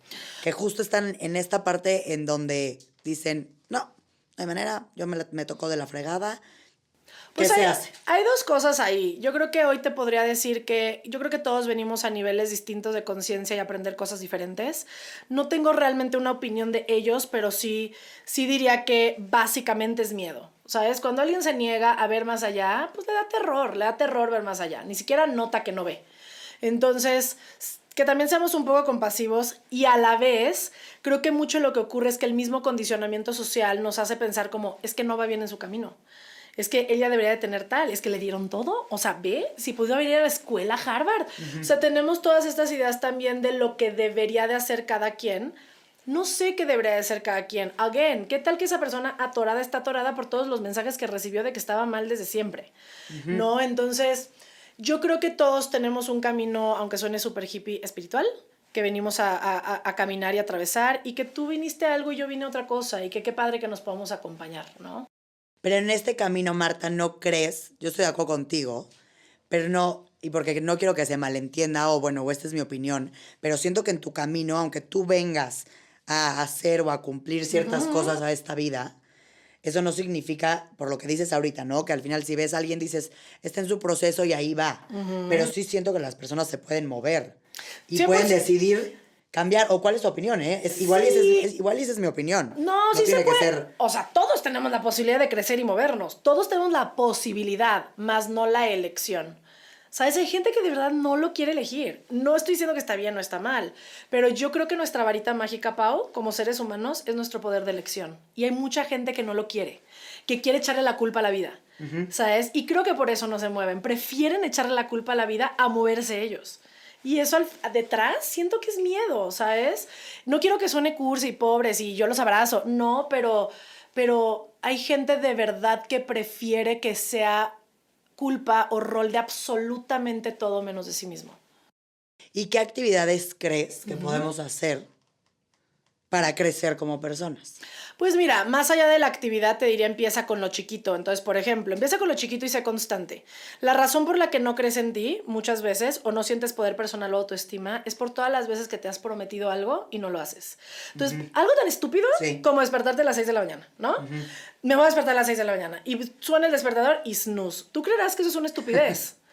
Que justo están en esta parte en donde dicen, no hay manera, yo me, me tocó de la fregada. ¿Qué Pues hay, hay dos cosas ahí. Yo creo que hoy te podría decir que yo creo que todos venimos a niveles distintos de conciencia y aprender cosas diferentes. No tengo realmente una opinión de ellos, pero sí, sí diría que básicamente es miedo. ¿Sabes? Cuando alguien se niega a ver más allá, pues le da terror, le da terror ver más allá. Ni siquiera nota que no ve. Entonces, que también seamos un poco compasivos y a la vez creo que mucho lo que ocurre es que el mismo condicionamiento social nos hace pensar como es que no va bien en su camino. Es que ella debería de tener tal, es que le dieron todo. O sea, ve, si pudo ir a la escuela Harvard. O sea, tenemos todas estas ideas también de lo que debería de hacer cada quien. No sé qué debería de hacer cada quien. Again, ¿qué tal que esa persona atorada está atorada por todos los mensajes que recibió de que estaba mal desde siempre? ¿No? Entonces, yo creo que todos tenemos un camino, aunque suene súper hippie, espiritual, que venimos a, a- a- a caminar y atravesar, y que tú viniste a algo y yo vine a otra cosa, y que qué padre que nos podamos acompañar, ¿no? Pero en este camino, Marta, no crees, yo estoy de acuerdo contigo, pero no, y porque no quiero que se malentienda, o bueno, o esta es mi opinión, pero siento que en tu camino, aunque tú vengas a hacer o a cumplir ciertas cosas a esta vida, eso no significa, por lo que dices ahorita, ¿no? Que al final si ves a alguien dices, está en su proceso y ahí va. Pero sí siento que las personas se pueden mover y pueden cien- decidir cambiar. ¿O cuál es tu opinión, eh? Es, igual, esa Sí. es, es- igual esa es mi opinión. No, sí tiene se puede. que ser... O sea, todos tenemos la posibilidad de crecer y movernos. Todos tenemos la posibilidad, más no la elección. ¿Sabes? Hay gente que de verdad no lo quiere elegir. No estoy diciendo que está bien o está mal, pero yo creo que nuestra varita mágica, Pau, como seres humanos, es nuestro poder de elección. Y hay mucha gente que no lo quiere, que quiere echarle la culpa a la vida. ¿Sabes? Y creo que por eso no se mueven. Prefieren echarle la culpa a la vida a moverse ellos. Y eso al- detrás siento que es miedo, ¿sabes? No quiero que suene cursi y pobres y yo los abrazo, no, pero, pero hay gente de verdad que prefiere que sea culpa o rol de absolutamente todo menos de sí mismo. ¿Y qué actividades crees que podemos hacer para crecer como personas? Pues mira, más allá de la actividad te diría empieza con lo chiquito. Entonces, por ejemplo, empieza con lo chiquito y sé constante. La razón por la que no crees en ti muchas veces o no sientes poder personal o autoestima es por todas las veces que te has prometido algo y no lo haces. Entonces, algo tan estúpido Sí. como despertarte a las 6 de la mañana, ¿no? Me voy a despertar a las 6 de la mañana y suena el despertador y snooze. Tú creerás que eso es una estupidez.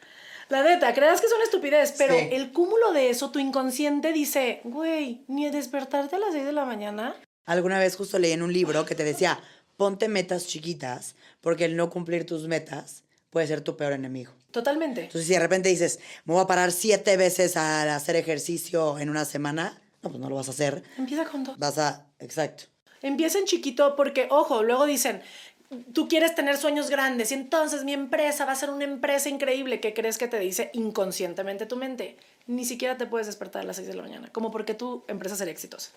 La neta, creerás que es una estupidez, pero Sí. el cúmulo de eso, tu inconsciente dice, güey, ni despertarte a las 6 de la mañana Alguna vez justo leí en un libro que te decía, ponte metas chiquitas, porque el no cumplir tus metas puede ser tu peor enemigo. Totalmente. Entonces, si de repente dices, me voy a parar siete veces a hacer ejercicio en una semana, no, pues no lo vas a hacer. Empieza con dos. Vas a, exacto. Empieza en chiquito porque, ojo, luego dicen, tú quieres tener sueños grandes y entonces mi empresa va a ser una empresa increíble. ¿Qué crees que te dice inconscientemente tu mente? Ni siquiera te puedes despertar a las 6 de la mañana, como porque tu empresa sería exitosa.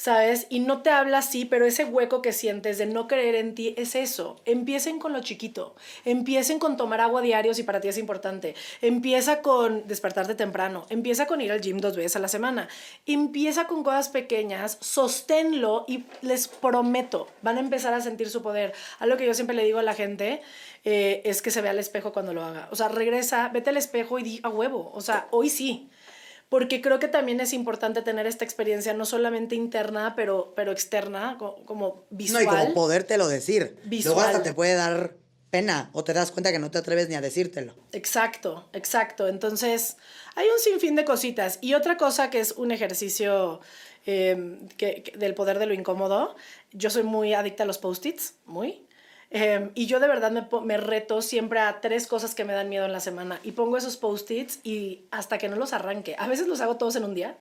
¿Sabes? Y no te habla así, pero ese hueco que sientes de no creer en ti es eso. Empiecen con lo chiquito. Empiecen con tomar agua diario si para ti es importante. Empieza con despertarte temprano. Empieza con ir al gym dos veces a la semana. Empieza con cosas pequeñas, sosténlo y les prometo, van a empezar a sentir su poder. Algo que yo siempre le digo a la gente eh, es que se vea al espejo cuando lo haga. O sea, regresa, vete al espejo y di a huevo. O sea, hoy sí porque creo que también es importante tener esta experiencia no solamente interna, pero, pero externa, como visual. No, y como podértelo decir. Visual. Luego hasta te puede dar pena o te das cuenta que no te atreves ni a decírtelo. Exacto, exacto. Entonces, hay un sinfín de cositas. Y otra cosa que es un ejercicio eh, que, del poder de lo incómodo, yo soy muy adicta a los post-its, muy. Em, y yo de verdad me, me, reto siempre a tres cosas que me dan miedo en la semana y pongo esos post-its y hasta que no los arranque. A veces los hago todos en un día.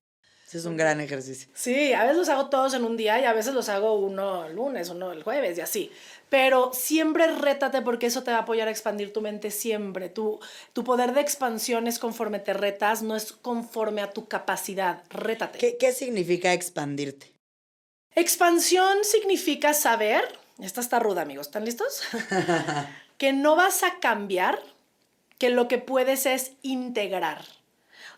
Ese es un gran ejercicio. Sí, a veces los hago todos en un día y a veces los hago uno el lunes, uno el jueves y así. Pero siempre rétate porque eso te va a apoyar a expandir tu mente siempre. Tu, tu poder de expansión es conforme te retas, no es conforme a tu capacidad. Rétate. ¿Qué, qué significa expandirte? Expansión significa saber esta está ruda, amigos. ¿Están listos? que no vas a cambiar, que lo que puedes es integrar.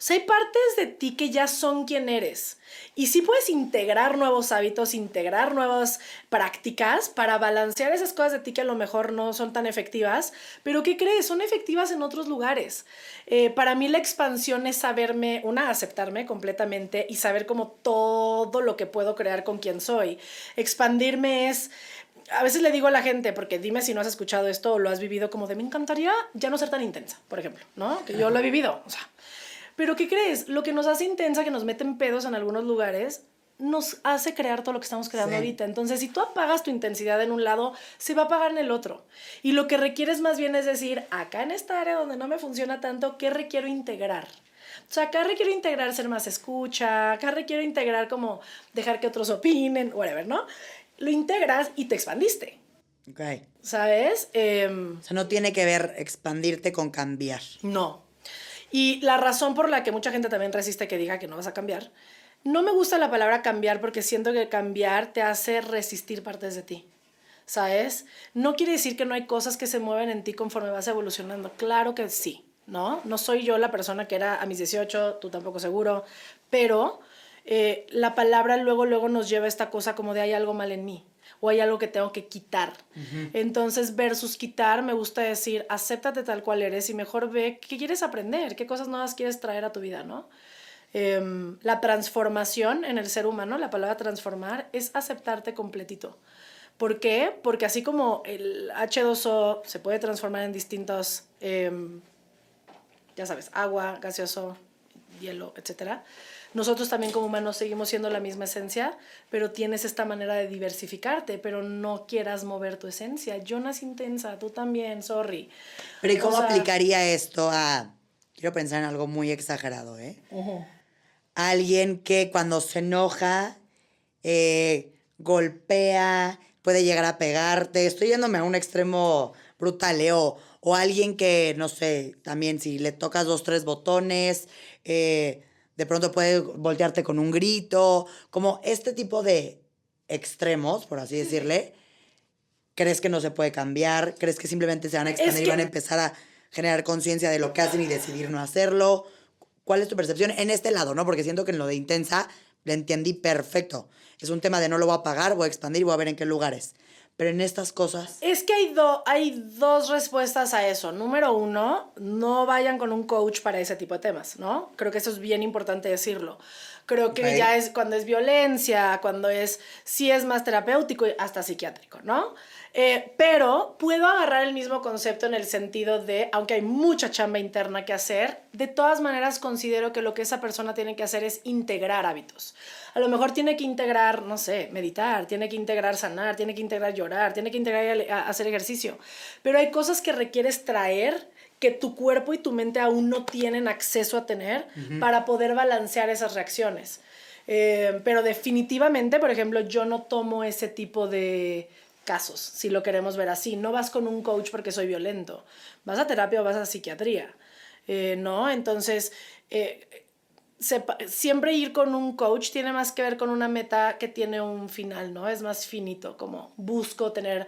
O sea, hay partes de ti que ya son quien eres. Y sí puedes integrar nuevos hábitos, integrar nuevas prácticas para balancear esas cosas de ti que a lo mejor no son tan efectivas, pero ¿qué crees? Son efectivas en otros lugares. Eh, para mí la expansión es saberme, una, aceptarme completamente y saber como todo lo que puedo crear con quien soy. Expandirme es a veces le digo a la gente, porque dime si no has escuchado esto o lo has vivido como de me encantaría ya no ser tan intensa, por ejemplo, ¿no? Que yo lo he vivido, o sea. Pero ¿qué crees? Lo que nos hace intensa, que nos meten pedos en algunos lugares, nos hace crear todo lo que estamos creando ahorita. Entonces, si tú apagas tu intensidad en un lado, se va a apagar en el otro. Y lo que requieres más bien es decir, acá en esta área donde no me funciona tanto, ¿qué requiero integrar? O sea, acá requiero integrar ser más escucha, acá requiero integrar como dejar que otros opinen, whatever, ¿no? Lo integras y te expandiste. Ok. ¿Sabes? Em, o sea, no tiene que ver expandirte con cambiar. No. Y la razón por la que mucha gente también resiste que diga que no vas a cambiar, no me gusta la palabra cambiar porque siento que cambiar te hace resistir partes de ti. ¿Sabes? No quiere decir que no hay cosas que se mueven en ti conforme vas evolucionando. Claro que sí, ¿no? No soy yo la persona que era a mis 18, tú tampoco seguro, pero eh, la palabra luego, luego nos lleva a esta cosa como de hay algo mal en mí o hay algo que tengo que quitar. Entonces, versus quitar, me gusta decir, acéptate tal cual eres y mejor ve qué quieres aprender, qué cosas nuevas quieres traer a tu vida, ¿no? Em, la transformación en el ser humano, la palabra transformar, es aceptarte completito. ¿Por qué? Porque así como el H2O se puede transformar en distintos, em, ya sabes, agua, gaseoso, hielo, etcétera, nosotros también como humanos seguimos siendo la misma esencia, pero tienes esta manera de diversificarte, pero no quieras mover tu esencia. Yo nací intensa, tú también, sorry. Pero ¿y cómo aplicaría esto a, quiero pensar en algo muy exagerado, ¿eh? Alguien que cuando se enoja, eh, golpea, puede llegar a pegarte. Estoy yéndome a un extremo brutal, ¿eh? O, o alguien que, no sé, también si le tocas dos, tres botones, eh, de pronto puede voltearte con un grito, como este tipo de extremos, por así decirle, crees que no se puede cambiar, crees que simplemente se van a expandir y van a empezar a generar conciencia de lo que hacen y decidir no hacerlo. ¿Cuál es tu percepción en este lado, no? Porque siento que en lo de intensa le entendí perfecto. Es un tema de no lo voy a pagar, voy a expandir y voy a ver en qué lugares. Pero en estas cosas... Es que hay, hay dos respuestas a eso. Número uno, no vayan con un coach para ese tipo de temas, ¿no? Creo que eso es bien importante decirlo. Creo que ya es cuando es violencia, cuando es, sí es más terapéutico y hasta psiquiátrico, ¿no? Eh, pero puedo agarrar el mismo concepto en el sentido de, aunque hay mucha chamba interna que hacer, de todas maneras considero que lo que esa persona tiene que hacer es integrar hábitos. A lo mejor tiene que integrar, no sé, meditar, tiene que integrar sanar, tiene que integrar llorar, tiene que integrar hacer ejercicio. Pero hay cosas que requieres traer que tu cuerpo y tu mente aún no tienen acceso a tener para poder balancear esas reacciones. Eh, pero definitivamente, por ejemplo, yo no tomo ese tipo de casos, si lo queremos ver así. No vas con un coach porque soy violento. Vas a terapia o vas a psiquiatría. Eh, ¿No? Entonces, eh, siempre ir con un coach tiene más que ver con una meta que tiene un final, ¿no? Es más finito, como busco tener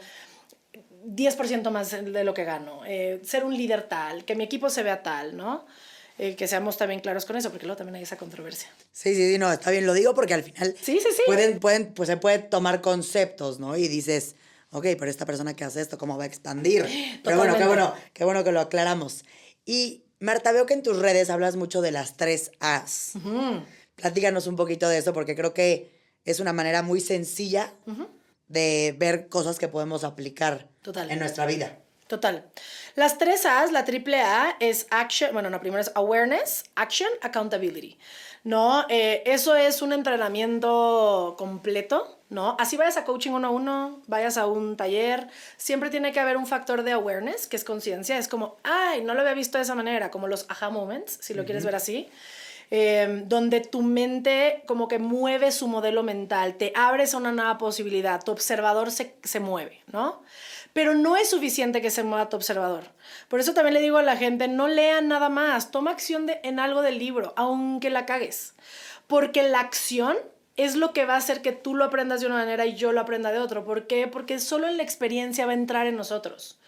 10% más de lo que gano, eh, ser un líder tal, que mi equipo se vea tal, ¿no? Eh, que seamos también claros con eso, porque luego también hay esa controversia. Sí, sí, sí, no, está bien, lo digo porque al final sí, sí, sí. Pueden, pueden, pues se puede tomar conceptos, ¿no? Y dices, ok, pero esta persona que hace esto, ¿cómo va a expandir? Pero bueno, qué bueno, qué bueno que lo aclaramos. Y Marta, veo que en tus redes hablas mucho de las tres A's. Platícanos un poquito de eso porque creo que es una manera muy sencilla de ver cosas que podemos aplicar en nuestra vida. Total. Las tres A's, la triple A es action, bueno, no, primero es awareness, action, accountability. ¿No? Eh, eso es un entrenamiento completo, ¿no? Así vayas a coaching uno a uno, vayas a un taller, siempre tiene que haber un factor de awareness, que es conciencia. Es como, ay, no lo había visto de esa manera, como los aha moments, si lo quieres ver así. Em, donde tu mente como que mueve su modelo mental, te abres a una nueva posibilidad, tu observador se, se mueve, ¿no? Pero no es suficiente que se mueva tu observador. Por eso también le digo a la gente, no lean nada más, toma acción de, en algo del libro, aunque la cagues. Porque la acción es lo que va a hacer que tú lo aprendas de una manera y yo lo aprenda de otro. ¿Por qué? Porque solo en la experiencia va a entrar en nosotros.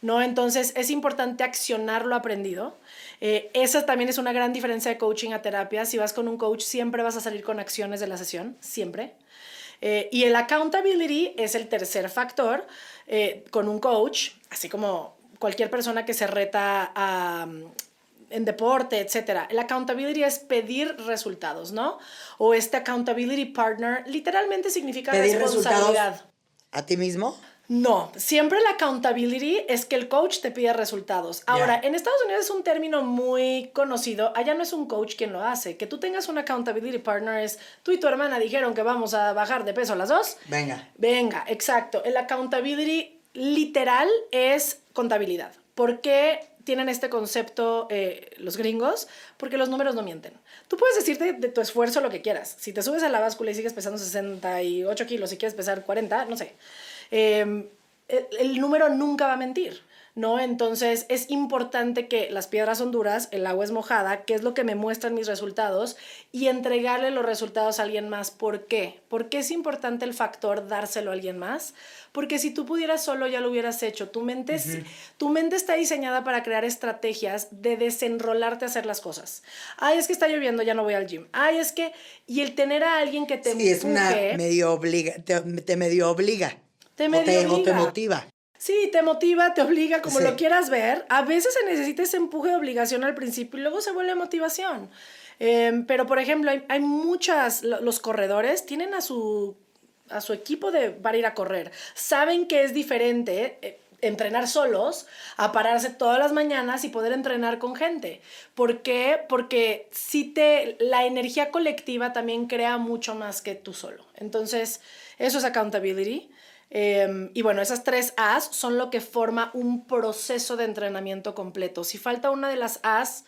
¿No? Entonces es importante accionar lo aprendido. Eh, esa también es una gran diferencia de coaching a terapia. Si vas con un coach, siempre vas a salir con acciones de la sesión, siempre. Eh, y el accountability es el tercer factor eh, con un coach, así como cualquier persona que se reta en deporte, etc. El accountability es pedir resultados, ¿no? O este accountability partner literalmente significa pedir responsabilidad. ¿A ti mismo? No, siempre la accountability es que el coach te pide resultados. Ahora, en Estados Unidos es un término muy conocido, allá no es un coach quien lo hace. Que tú tengas un accountability partner es, tú y tu hermana dijeron que vamos a bajar de peso las dos. Venga. Venga, exacto. El accountability literal es contabilidad. ¿Por qué tienen este concepto eh, los gringos? Porque los números no mienten. Tú puedes decirte de tu esfuerzo lo que quieras. Si te subes a la báscula y sigues pesando 68 kilos y quieres pesar 40, no sé Em, el, número nunca va a mentir. ¿no? Entonces es importante que las piedras son duras, el agua es mojada, que es lo que me muestran mis resultados, y entregarle los resultados a alguien más. ¿Por qué? ¿Por qué es importante el factor dárselo a alguien más? Porque si tú pudieras solo ya lo hubieras hecho. Tu mente, tu mente está diseñada para crear estrategias de desenrolarte a hacer las cosas. Ay, es que está lloviendo, ya no voy al gym. Ay, es que... Y el tener a alguien que te sí, es una medio obliga, te medio obliga. Te, te, motiva. Sí, te motiva, te obliga, como lo quieras ver. A veces se necesita ese empuje de obligación al principio y luego se vuelve motivación. Em, pero, por ejemplo, hay, hay, muchas, los corredores tienen a su, a su equipo de, para ir a correr. Saben que es diferente eh, entrenar solos a pararse todas las mañanas y poder entrenar con gente. ¿Por qué? Porque si te, la energía colectiva también crea mucho más que tú solo. Entonces, eso es accountability. Em, y bueno, esas tres As son lo que forma un proceso de entrenamiento completo. Si falta una de las As,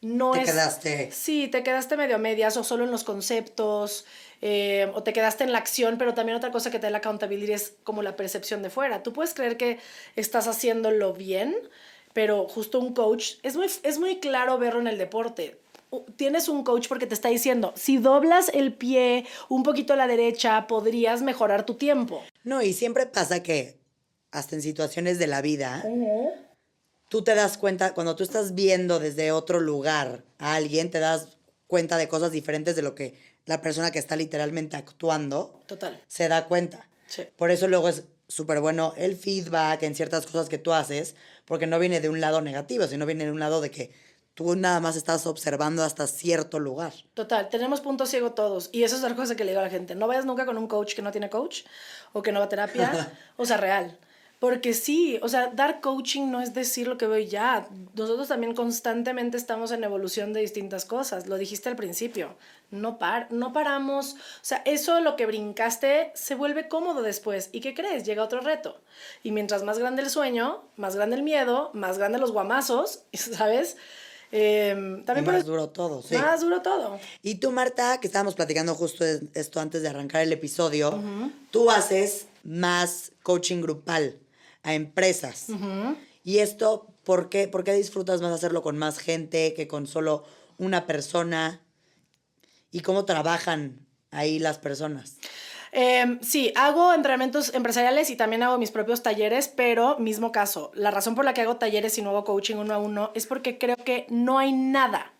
no te es... Te quedaste... Sí, te quedaste medio a medias o solo en los conceptos em, o te quedaste en la acción, pero también otra cosa que te da la accountability es como la percepción de fuera. Tú puedes creer que estás haciéndolo bien, pero justo un coach, es muy, es muy claro verlo en el deporte tienes un coach porque te está diciendo, si doblas el pie un poquito a la derecha, podrías mejorar tu tiempo. No, y siempre pasa que hasta en situaciones de la vida, tú te das cuenta, cuando tú estás viendo desde otro lugar a alguien, te das cuenta de cosas diferentes de lo que la persona que está literalmente actuando Total. se da cuenta. Por eso luego es súper bueno el feedback en ciertas cosas que tú haces, porque no viene de un lado negativo, sino viene de un lado de que tú nada más estás observando hasta cierto lugar. Total, tenemos punto ciego todos. Y eso es otra cosa que le digo a la gente. No vayas nunca con un coach que no tiene coach o que no va a terapia, o sea, real. Porque sí, o sea, dar coaching no es decir lo que veo ya. Nosotros también constantemente estamos en evolución de distintas cosas. Lo dijiste al principio. No, par no paramos. O sea, eso lo que brincaste se vuelve cómodo después. ¿Y qué crees? Llega otro reto. Y mientras más grande el sueño, más grande el miedo, más grande los guamazos, ¿sabes? Em, también más duro todo, sí. Más duro todo. Y tú, Marta, que estábamos platicando justo esto antes de arrancar el episodio, tú haces más coaching grupal a empresas. Y esto, ¿por qué, ¿por qué disfrutas más hacerlo con más gente que con solo una persona? ¿Y cómo trabajan ahí las personas? Em, sí, hago entrenamientos empresariales y también hago mis propios talleres, pero mismo caso. La razón por la que hago talleres y no hago coaching uno a uno es porque creo que no hay nada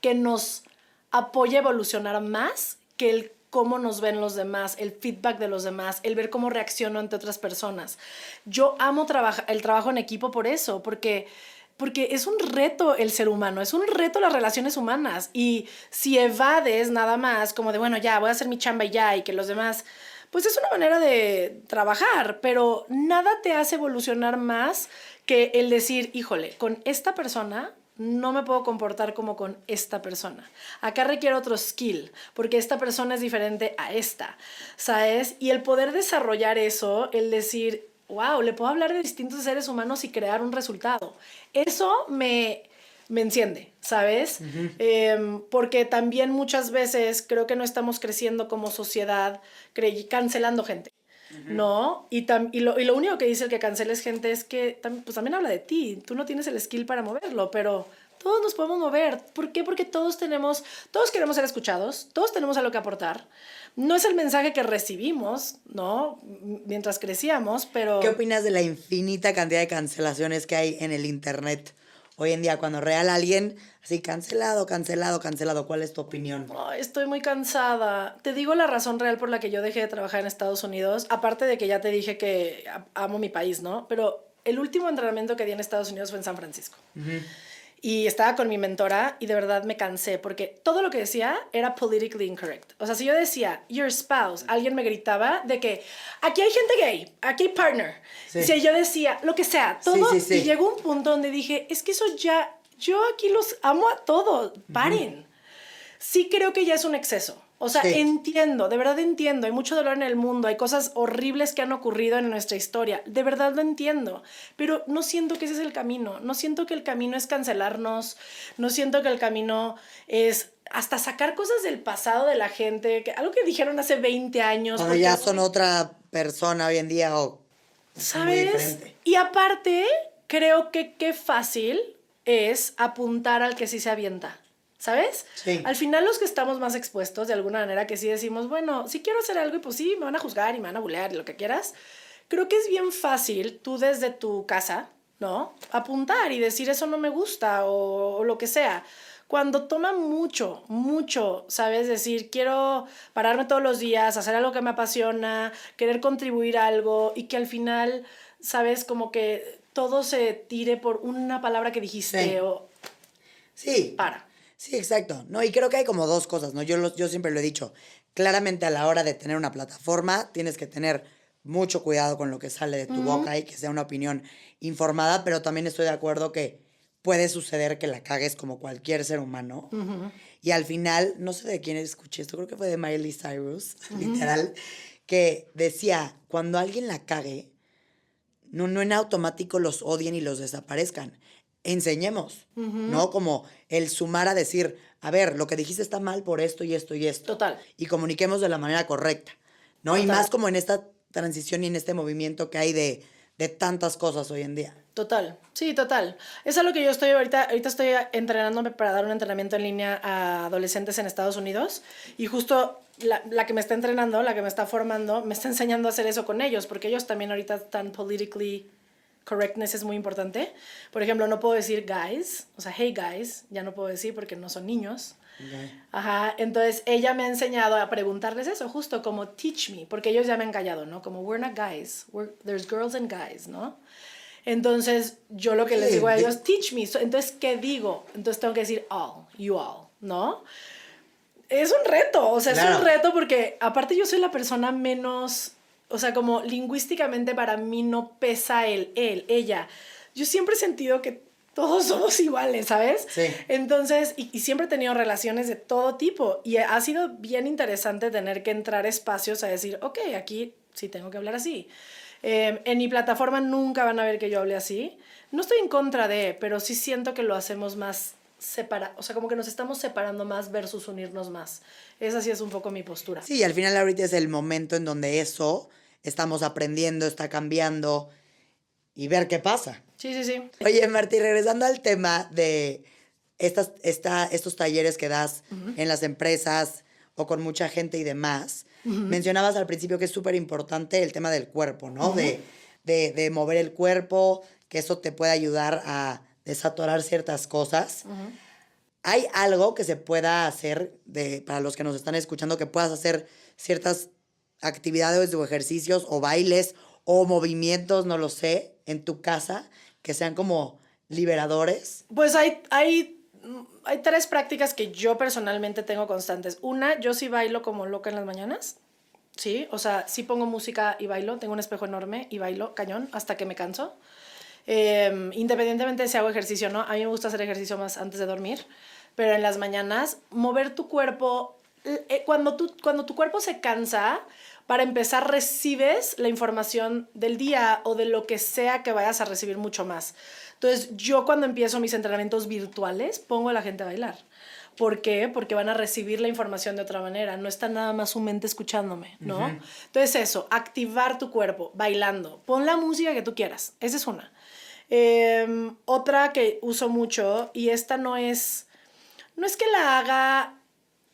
que nos apoye a evolucionar más que el cómo nos ven los demás, el feedback de los demás, el ver cómo reacciono ante otras personas. Yo amo el trabajo en equipo por eso, porque porque es un reto el ser humano, es un reto las relaciones humanas. Y si evades nada más, como de, bueno, ya, voy a hacer mi chamba y ya, y que los demás, pues es una manera de trabajar, pero nada te hace evolucionar más que el decir, híjole, con esta persona no me puedo comportar como con esta persona. Acá requiere otro skill, porque esta persona es diferente a esta, ¿sabes? Y el poder desarrollar eso, el decir, wow, le puedo hablar de distintos seres humanos y crear un resultado. Eso me, me enciende, ¿sabes? Em, porque también muchas veces creo que no estamos creciendo como sociedad cancelando gente. ¿No? Y, y, lo, y, lo, único que dice el que canceles gente es que pues también habla de ti. Tú no tienes el skill para moverlo, pero todos nos podemos mover. ¿Por qué? Porque todos tenemos, todos queremos ser escuchados, todos tenemos algo que aportar. No es el mensaje que recibimos, ¿no? Mientras crecíamos, pero... ¿Qué opinas de la infinita cantidad de cancelaciones que hay en el Internet hoy en día? Cuando real alguien, así, cancelado, cancelado, cancelado. ¿Cuál es tu opinión? estoy muy cansada. Te digo la razón real por la que yo dejé de trabajar en Estados Unidos, aparte de que ya te dije que amo mi país, ¿no? Pero el último entrenamiento que di en Estados Unidos fue en San Francisco. Y estaba con mi mentora y de verdad me cansé porque todo lo que decía era politically incorrect. O sea, si yo decía, your spouse, alguien me gritaba de que aquí hay gente gay, aquí hay partner. Si yo decía, lo que sea, todo. y llegó un punto donde dije, es que eso ya, yo aquí los amo a todos, paren. Sí creo que ya es un exceso. O sea, entiendo, de verdad entiendo, hay mucho dolor en el mundo, hay cosas horribles que han ocurrido en nuestra historia, de verdad lo entiendo, pero no siento que ese es el camino, no siento que el camino es cancelarnos, no siento que el camino es hasta sacar cosas del pasado de la gente, que, algo que dijeron hace 20 años. Cuando ya son otra persona hoy en día o... ¿Sabes? Y aparte, creo que qué fácil es apuntar al que sí se avienta. ¿Sabes? Sí. Al final los que estamos más expuestos, de alguna manera, que sí decimos, bueno, si quiero hacer algo y pues sí, me van a juzgar y me van a bulear y lo que quieras, creo que es bien fácil tú desde tu casa, ¿no? Apuntar y decir eso no me gusta o, lo que sea. Cuando toma mucho, mucho, ¿sabes? Decir, quiero pararme todos los días, hacer algo que me apasiona, querer contribuir a algo y que al final, ¿sabes? Como que todo se tire por una palabra que dijiste o... Sí. Para. Sí, exacto. No, y creo que hay como dos cosas, ¿no? Yo, yo siempre lo he dicho. Claramente a la hora de tener una plataforma tienes que tener mucho cuidado con lo que sale de tu boca y que sea una opinión informada, pero también estoy de acuerdo que puede suceder que la cagues como cualquier ser humano. Y al final, no sé de quién escuché esto, creo que fue de Miley Cyrus, literal, que decía, cuando alguien la cague, no, no en automático los odien y los desaparezcan enseñemos, ¿no? Como el sumar a decir, a ver, lo que dijiste está mal por esto y esto y esto. Total. Y comuniquemos de la manera correcta, ¿no? Y más como en esta transición y en este movimiento que hay de, de tantas cosas hoy en día. Total, sí, total. Es algo que yo estoy ahorita, ahorita estoy entrenándome para dar un entrenamiento en línea a adolescentes en Estados Unidos y justo la, la, que me está entrenando, la que me está formando, me está enseñando a hacer eso con ellos, porque ellos también ahorita están politically correctness es muy importante. Por ejemplo, no puedo decir guys, o sea, hey guys, ya no puedo decir porque no son niños. Ajá, entonces ella me ha enseñado a preguntarles eso, justo como teach me, porque ellos ya me han callado, ¿no? Como we're not guys, we're, there's girls and guys, ¿no? Entonces yo lo que les digo a ellos, teach me, entonces, ¿qué digo? Entonces tengo que decir all, you all, ¿no? Es un reto, o sea, es un reto porque aparte yo soy la persona menos o sea, como lingüísticamente para mí no pesa el él, ella. Yo siempre he sentido que todos somos iguales, ¿sabes? Sí. Entonces, y, siempre he tenido relaciones de todo tipo y ha sido bien interesante tener que entrar espacios a decir, ok, aquí sí tengo que hablar así. Em, en mi plataforma nunca van a ver que yo hable así. No estoy en contra de, pero sí siento que lo hacemos más separa, o sea, como que nos estamos separando más versus unirnos más. Esa sí es un poco mi postura. Sí, al final ahorita es el momento en donde eso estamos aprendiendo, está cambiando y ver qué pasa. Sí, sí, sí. Oye, Martí, regresando al tema de estas, esta, estos talleres que das en las empresas o con mucha gente y demás, mencionabas al principio que es súper importante el tema del cuerpo, ¿no? de, de, de, mover el cuerpo, que eso te puede ayudar a desatorar ciertas cosas. ¿Hay algo que se pueda hacer de, para los que nos están escuchando, que puedas hacer ciertas actividades o ejercicios o bailes o movimientos, no lo sé, en tu casa que sean como liberadores? Pues hay, hay, hay tres prácticas que yo personalmente tengo constantes. Una, yo sí bailo como loca en las mañanas. Sí, o sea, sí pongo música y bailo, tengo un espejo enorme y bailo cañón hasta que me canso. Eh, independientemente de si hago ejercicio o no, a mí me gusta hacer ejercicio más antes de dormir, pero en las mañanas, mover tu cuerpo, eh, cuando, tu, cuando tu cuerpo se cansa, para empezar recibes la información del día o de lo que sea que vayas a recibir mucho más. Entonces, yo cuando empiezo mis entrenamientos virtuales, pongo a la gente a bailar. ¿Por qué? Porque van a recibir la información de otra manera. No está nada más su mente escuchándome, ¿no? Entonces eso, activar tu cuerpo, bailando. Pon la música que tú quieras. Esa es una. Em, otra que uso mucho, y esta no es, no es que la haga,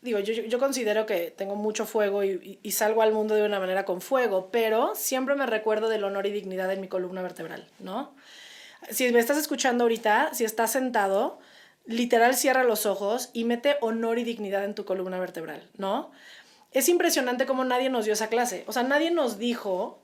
digo, yo, yo considero que tengo mucho fuego y, y, salgo al mundo de una manera con fuego, pero siempre me recuerdo del honor y dignidad en mi columna vertebral, ¿no? Si me estás escuchando ahorita, si estás sentado, literal cierra los ojos y mete honor y dignidad en tu columna vertebral, ¿no? Es impresionante cómo nadie nos dio esa clase. O sea, nadie nos dijo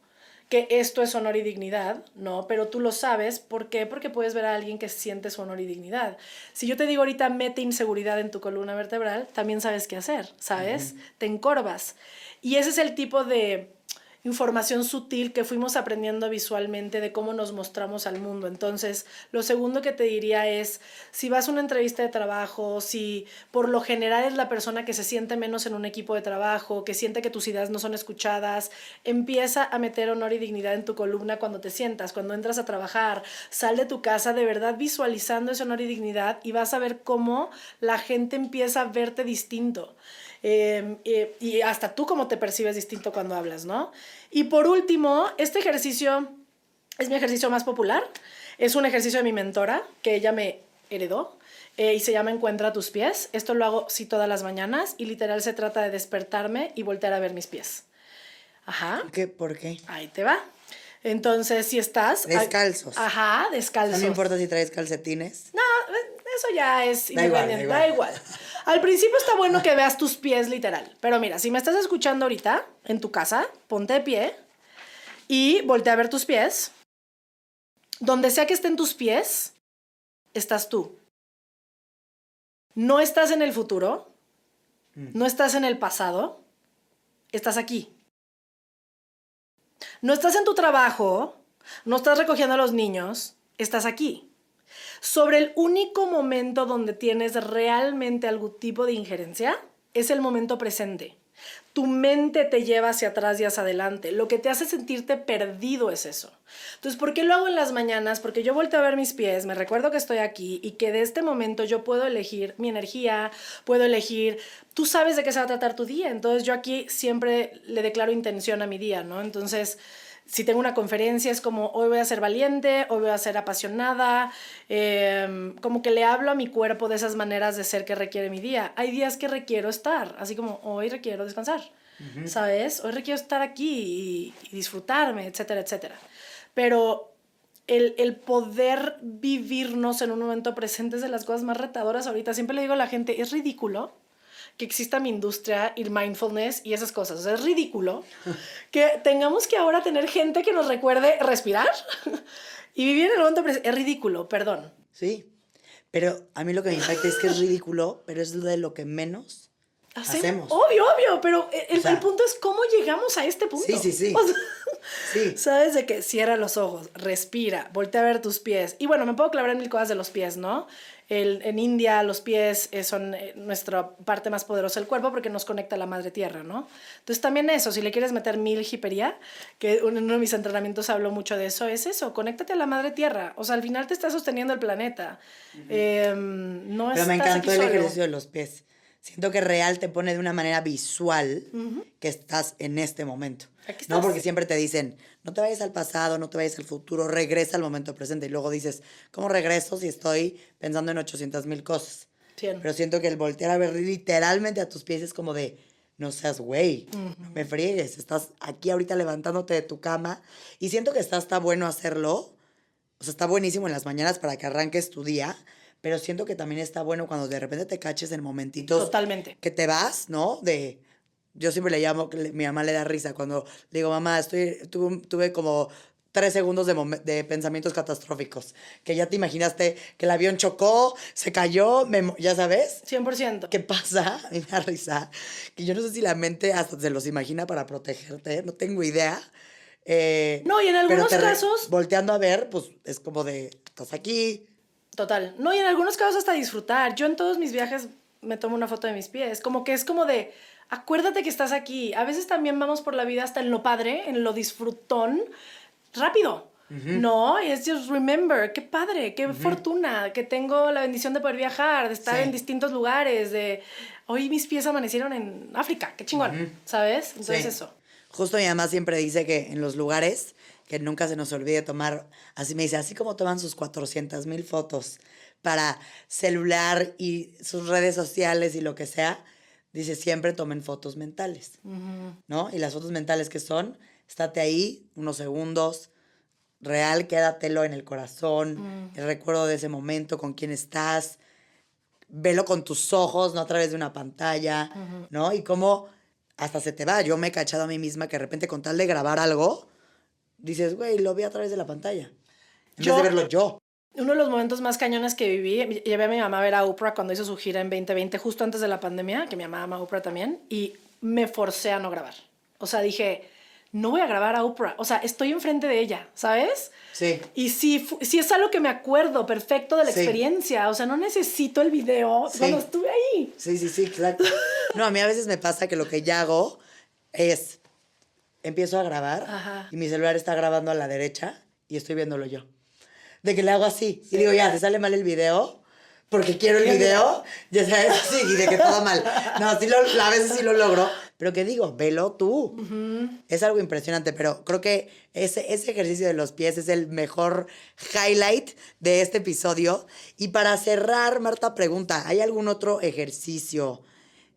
que esto es honor y dignidad, ¿no? Pero tú lo sabes, ¿por qué? Porque puedes ver a alguien que siente su honor y dignidad. Si yo te digo ahorita mete inseguridad en tu columna vertebral, también sabes qué hacer, ¿sabes? Te encorvas. Y ese es el tipo de información sutil que fuimos aprendiendo visualmente de cómo nos mostramos al mundo. Entonces, lo segundo que te diría es, si vas a una entrevista de trabajo, si por lo general es la persona que se siente menos en un equipo de trabajo, que siente que tus ideas no son escuchadas, empieza a meter honor y dignidad en tu columna cuando te sientas, cuando entras a trabajar, sal de tu casa de verdad visualizando ese honor y dignidad y vas a ver cómo la gente empieza a verte distinto. Em, eh, y hasta tú cómo te percibes distinto cuando hablas, ¿no? Y por último, este ejercicio es mi ejercicio más popular. Es un ejercicio de mi mentora que ella me heredó. Eh, y se llama Encuentra tus pies. Esto lo hago sí todas las mañanas y literal se trata de despertarme y voltear a ver mis pies. Ajá. ¿Qué? ¿Por qué? Ahí te va. Entonces, si estás... Descalzos. Ajá, descalzos. No me importa si traes calcetines. No, eso ya es Da independiente. da Da igual. igual. Al principio está bueno que veas tus pies literal. Pero mira, si me estás escuchando ahorita en tu casa, ponte de pie y voltea a ver tus pies. Donde sea que estén tus pies, estás tú. No estás en el futuro, no estás en el pasado, estás aquí. No estás en tu trabajo, no estás recogiendo a los niños, estás aquí. Sobre el único momento donde tienes realmente algún tipo de injerencia es el momento presente. Tu mente te lleva hacia atrás y hacia adelante. Lo que te hace sentirte perdido es eso. Entonces, ¿por qué lo hago en las mañanas? Porque yo volteo a ver mis pies, me recuerdo que estoy aquí y que de este momento yo puedo elegir mi energía, puedo elegir, tú sabes de qué se va a tratar tu día. Entonces, yo aquí siempre le declaro intención a mi día, ¿no? Entonces, si tengo una conferencia es como hoy voy a ser valiente, hoy voy a ser apasionada, eh, como que le hablo a mi cuerpo de esas maneras de ser que requiere mi día. Hay días que requiero estar, así como hoy requiero descansar, ¿sabes? Hoy requiero estar aquí y, y disfrutarme, etcétera, etcétera. Pero el, el, poder vivirnos en un momento presente es de las cosas más retadoras ahorita. Siempre le digo a la gente, es ridículo que exista mi industria y el mindfulness y esas cosas. O sea, es ridículo que tengamos que ahora tener gente que nos recuerde respirar y vivir en el momento presente. Es ridículo, perdón. Sí, pero a mí lo que me impacta es que es ridículo, pero es de lo que menos Hacemos. hacemos. Obvio, obvio, pero el, O sea, el punto es cómo llegamos a este punto. Sí, sí, sí. O sea, Sí. Sabes de que cierra los ojos, respira, voltea a ver tus pies. Y bueno, me puedo clavar en mil cosas de los pies, ¿no? El, en India los pies eh, son eh, nuestra parte más poderosa del cuerpo porque nos conecta a la madre tierra, ¿no? Entonces también eso, si le quieres meter mil hipería, que en uno de mis entrenamientos hablo mucho de eso, es eso, conéctate a la madre tierra. O sea, al final te está sosteniendo el planeta. Eh, no Pero me encantó el ejercicio de los pies. Siento que real te pone de una manera visual que estás en este momento. Aquí No estás. porque siempre te dicen, no te vayas al pasado, no te vayas al futuro, regresa al momento presente. Y luego dices, ¿cómo regreso si estoy pensando en 800 mil cosas? Pero siento que el voltear a ver literalmente a tus pies es como de, no seas güey, no me friegues, estás aquí ahorita levantándote de tu cama. Y siento que está, está bueno hacerlo, o sea, está buenísimo en las mañanas para que arranques tu día, pero siento que también está bueno cuando de repente te caches en momentitos Totalmente. que te vas, ¿no? De, yo siempre le llamo, mi mamá le da risa cuando le digo, mamá, estoy, tuve, tuve como tres segundos de, de pensamientos catastróficos, que ya te imaginaste que el avión chocó, se cayó, me ya sabes. 100%. ¿Qué pasa? A mí me da risa. Que yo no sé si la mente hasta se los imagina para protegerte, no tengo idea. Eh, No, y en algunos casos- Volteando a ver, pues es como de, estás aquí. Total. No, y en algunos casos hasta disfrutar. Yo en todos mis viajes me tomo una foto de mis pies. Como que es como de, acuérdate que estás aquí. A veces también vamos por la vida hasta en lo padre, en lo disfrutón, rápido. No, y es just remember, qué padre, qué fortuna, que tengo la bendición de poder viajar, de estar Sí. en distintos lugares, de hoy mis pies amanecieron en África, qué chingón, ¿sabes? Entonces Sí. eso. Justo mi mamá siempre dice que en los lugares, que nunca se nos olvide tomar, así me dice, así como toman sus 400 mil fotos para celular y sus redes sociales y lo que sea, dice siempre tomen fotos mentales, ¿no? Y las fotos mentales que son, estate ahí unos segundos, real, quédatelo en el corazón, el recuerdo de ese momento, con quién estás, velo con tus ojos, no a través de una pantalla, ¿no? Y cómo hasta se te va. Yo me he cachado a mí misma que de repente con tal de grabar algo, dices, güey, lo vi a través de la pantalla. En Yo- vez de verlo yo. Uno de los momentos más cañones que viví, llevé a mi mamá a ver a Oprah cuando hizo su gira en 2020, justo antes de la pandemia, que mi mamá ama a Oprah también, y me forcé a no grabar. O sea, dije, no voy a grabar a Oprah. O sea, estoy enfrente de ella, ¿sabes? Sí. Y sí, fu- sí es algo que me acuerdo perfecto de la Sí. experiencia. O sea, no necesito el video Sí. cuando estuve ahí. Sí, sí, sí, exacto. No, a mí a veces me pasa que lo que ya hago es, empiezo a grabar Ajá. y mi celular está grabando a la derecha y estoy viéndolo yo. De que le hago así y digo, ya, ¿te sale mal el video? Porque quiero el video, ya sabes, sí, y de que todo mal. No, sí lo, a veces sí lo logro, pero que digo, velo tú. Es algo impresionante, pero creo que ese, ese ejercicio de los pies es el mejor highlight de este episodio. Y para cerrar, Marta pregunta, ¿hay algún otro ejercicio,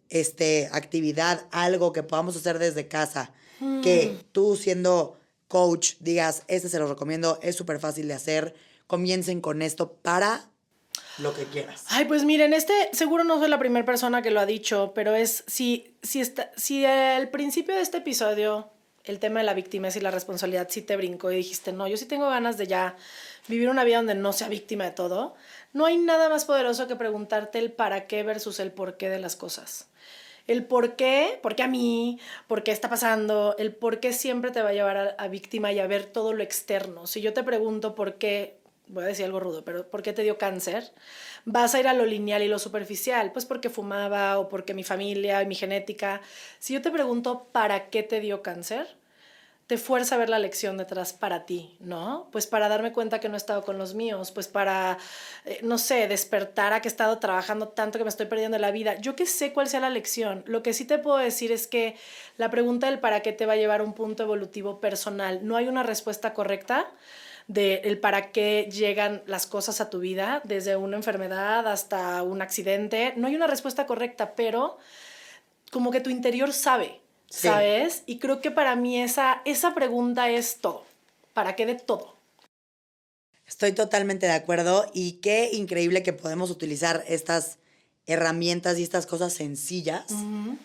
este, actividad, algo que podamos hacer desde casa que tú siendo coach digas, este se lo recomiendo, es súper fácil de hacer, comiencen con esto para lo que quieras? Ay, pues miren, este seguro no soy la primera persona que lo ha dicho, pero es si, si, está, si al principio de este episodio el tema de la víctima y la responsabilidad sí te brincó y dijiste, no, yo sí tengo ganas de ya vivir una vida donde no sea víctima de todo, no hay nada más poderoso que preguntarte el para qué versus el por qué de las cosas. El por qué, por qué a mí, por qué está pasando, el por qué siempre te va a llevar a, a víctima y a ver todo lo externo. Si yo te pregunto por qué, voy a decir algo rudo, pero ¿por qué te dio cáncer? Vas a ir a lo lineal y lo superficial, pues porque fumaba o porque mi familia y mi genética. Si yo te pregunto para qué te dio cáncer, te fuerza a ver la lección detrás para ti, ¿no? Pues para darme cuenta que no he estado con los míos, pues para, eh, no sé, despertar a que he estado trabajando tanto que me estoy perdiendo la vida. Yo que sé cuál sea la lección. Lo que sí te puedo decir es que la pregunta del para qué te va a llevar a un punto evolutivo personal. No hay una respuesta correcta de el para qué llegan las cosas a tu vida, desde una enfermedad hasta un accidente. No hay una respuesta correcta, pero como que tu interior sabe, Sí. ¿sabes? Y creo que para mí esa, esa pregunta es todo. ¿Para qué de todo? Estoy totalmente de acuerdo y qué increíble que podemos utilizar estas herramientas y estas cosas sencillas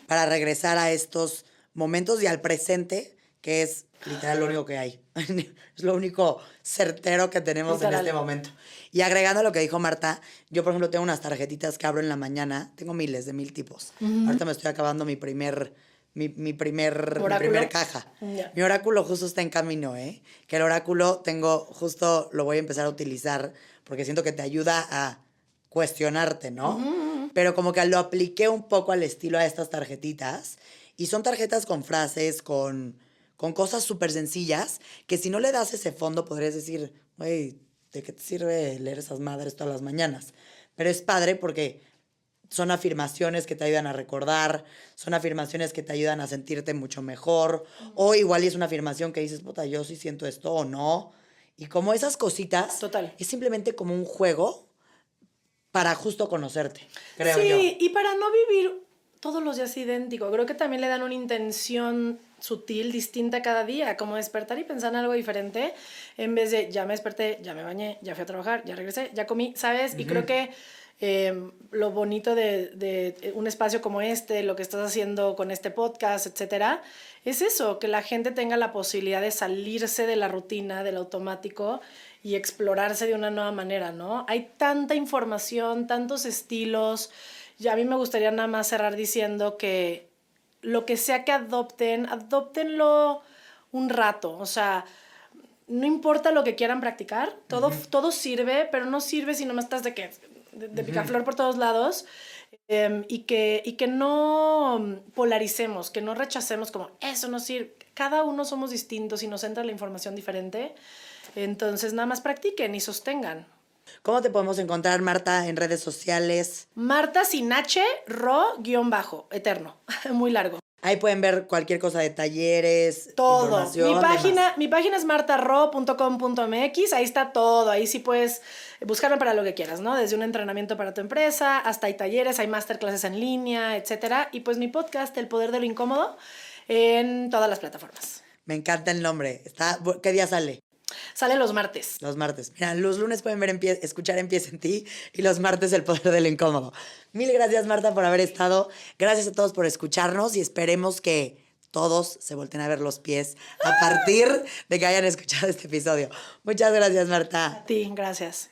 para regresar a estos momentos y al presente, que es literal lo único que hay. es lo único certero que tenemos en este momento. Y agregando a lo que dijo Marta, yo por ejemplo tengo unas tarjetitas que abro en la mañana, tengo miles de mil tipos. Ahorita me estoy acabando mi primer mi, mi primer, mi primer caja. Mi oráculo justo está en camino, ¿eh? Que el oráculo tengo, justo lo voy a empezar a utilizar porque siento que te ayuda a cuestionarte, ¿no? Pero como que lo apliqué un poco al estilo a estas tarjetitas y son tarjetas con frases, con, con cosas súper sencillas que si no le das ese fondo podrías decir, güey, ¿de qué te sirve leer esas madres todas las mañanas? Pero es padre porque son afirmaciones que te ayudan a recordar, son afirmaciones que te ayudan a sentirte mucho mejor, o igual es una afirmación que dices, puta, yo sí siento esto o no. Y como esas cositas, Total. es simplemente como un juego para justo conocerte, creo sí, yo. y para no vivir todos los días idéntico, creo que también le dan una intención sutil, distinta cada día, como despertar y pensar en algo diferente, en vez de ya me desperté, ya me bañé, ya fui a trabajar, ya regresé, ya comí, ¿sabes? Y creo que eh, lo bonito de, de un espacio como este, lo que estás haciendo con este podcast, etcétera, es eso, que la gente tenga la posibilidad de salirse de la rutina, del automático y explorarse de una nueva manera, ¿no? Hay tanta información, tantos estilos. Y a mí me gustaría nada más cerrar diciendo que lo que sea que adopten, adoptenlo un rato. O sea, no importa lo que quieran practicar, todo, todo sirve, pero no sirve si nomás estás de que de, de picaflor por todos lados. Em, y, que, y que no polaricemos, que no rechacemos como eso no sirve. Cada uno somos distintos y nos entra la información diferente. Entonces, nada más practiquen y sostengan. ¿Cómo te podemos encontrar, Marta, en redes sociales? Marta sin H, ro, guion bajo, eterno, muy largo. Ahí pueden ver cualquier cosa de talleres, Todo. Mi página, demás. mi página es martarro.com.mx, ahí está todo, ahí sí puedes buscarme para lo que quieras, ¿no? Desde un entrenamiento para tu empresa, hasta hay talleres, hay masterclasses en línea, etcétera. Y pues mi podcast, El Poder de lo Incómodo, en todas las plataformas. Me encanta el nombre. Está, ¿Qué día sale? Sale los martes. Los martes. Mira, los lunes pueden ver en pie, escuchar en pies en ti y los martes el poder del incómodo. Mil gracias, Marta, por haber estado. Gracias a todos por escucharnos y esperemos que todos se volten a ver los pies a partir de que hayan escuchado este episodio. Muchas gracias, Marta. A ti, gracias.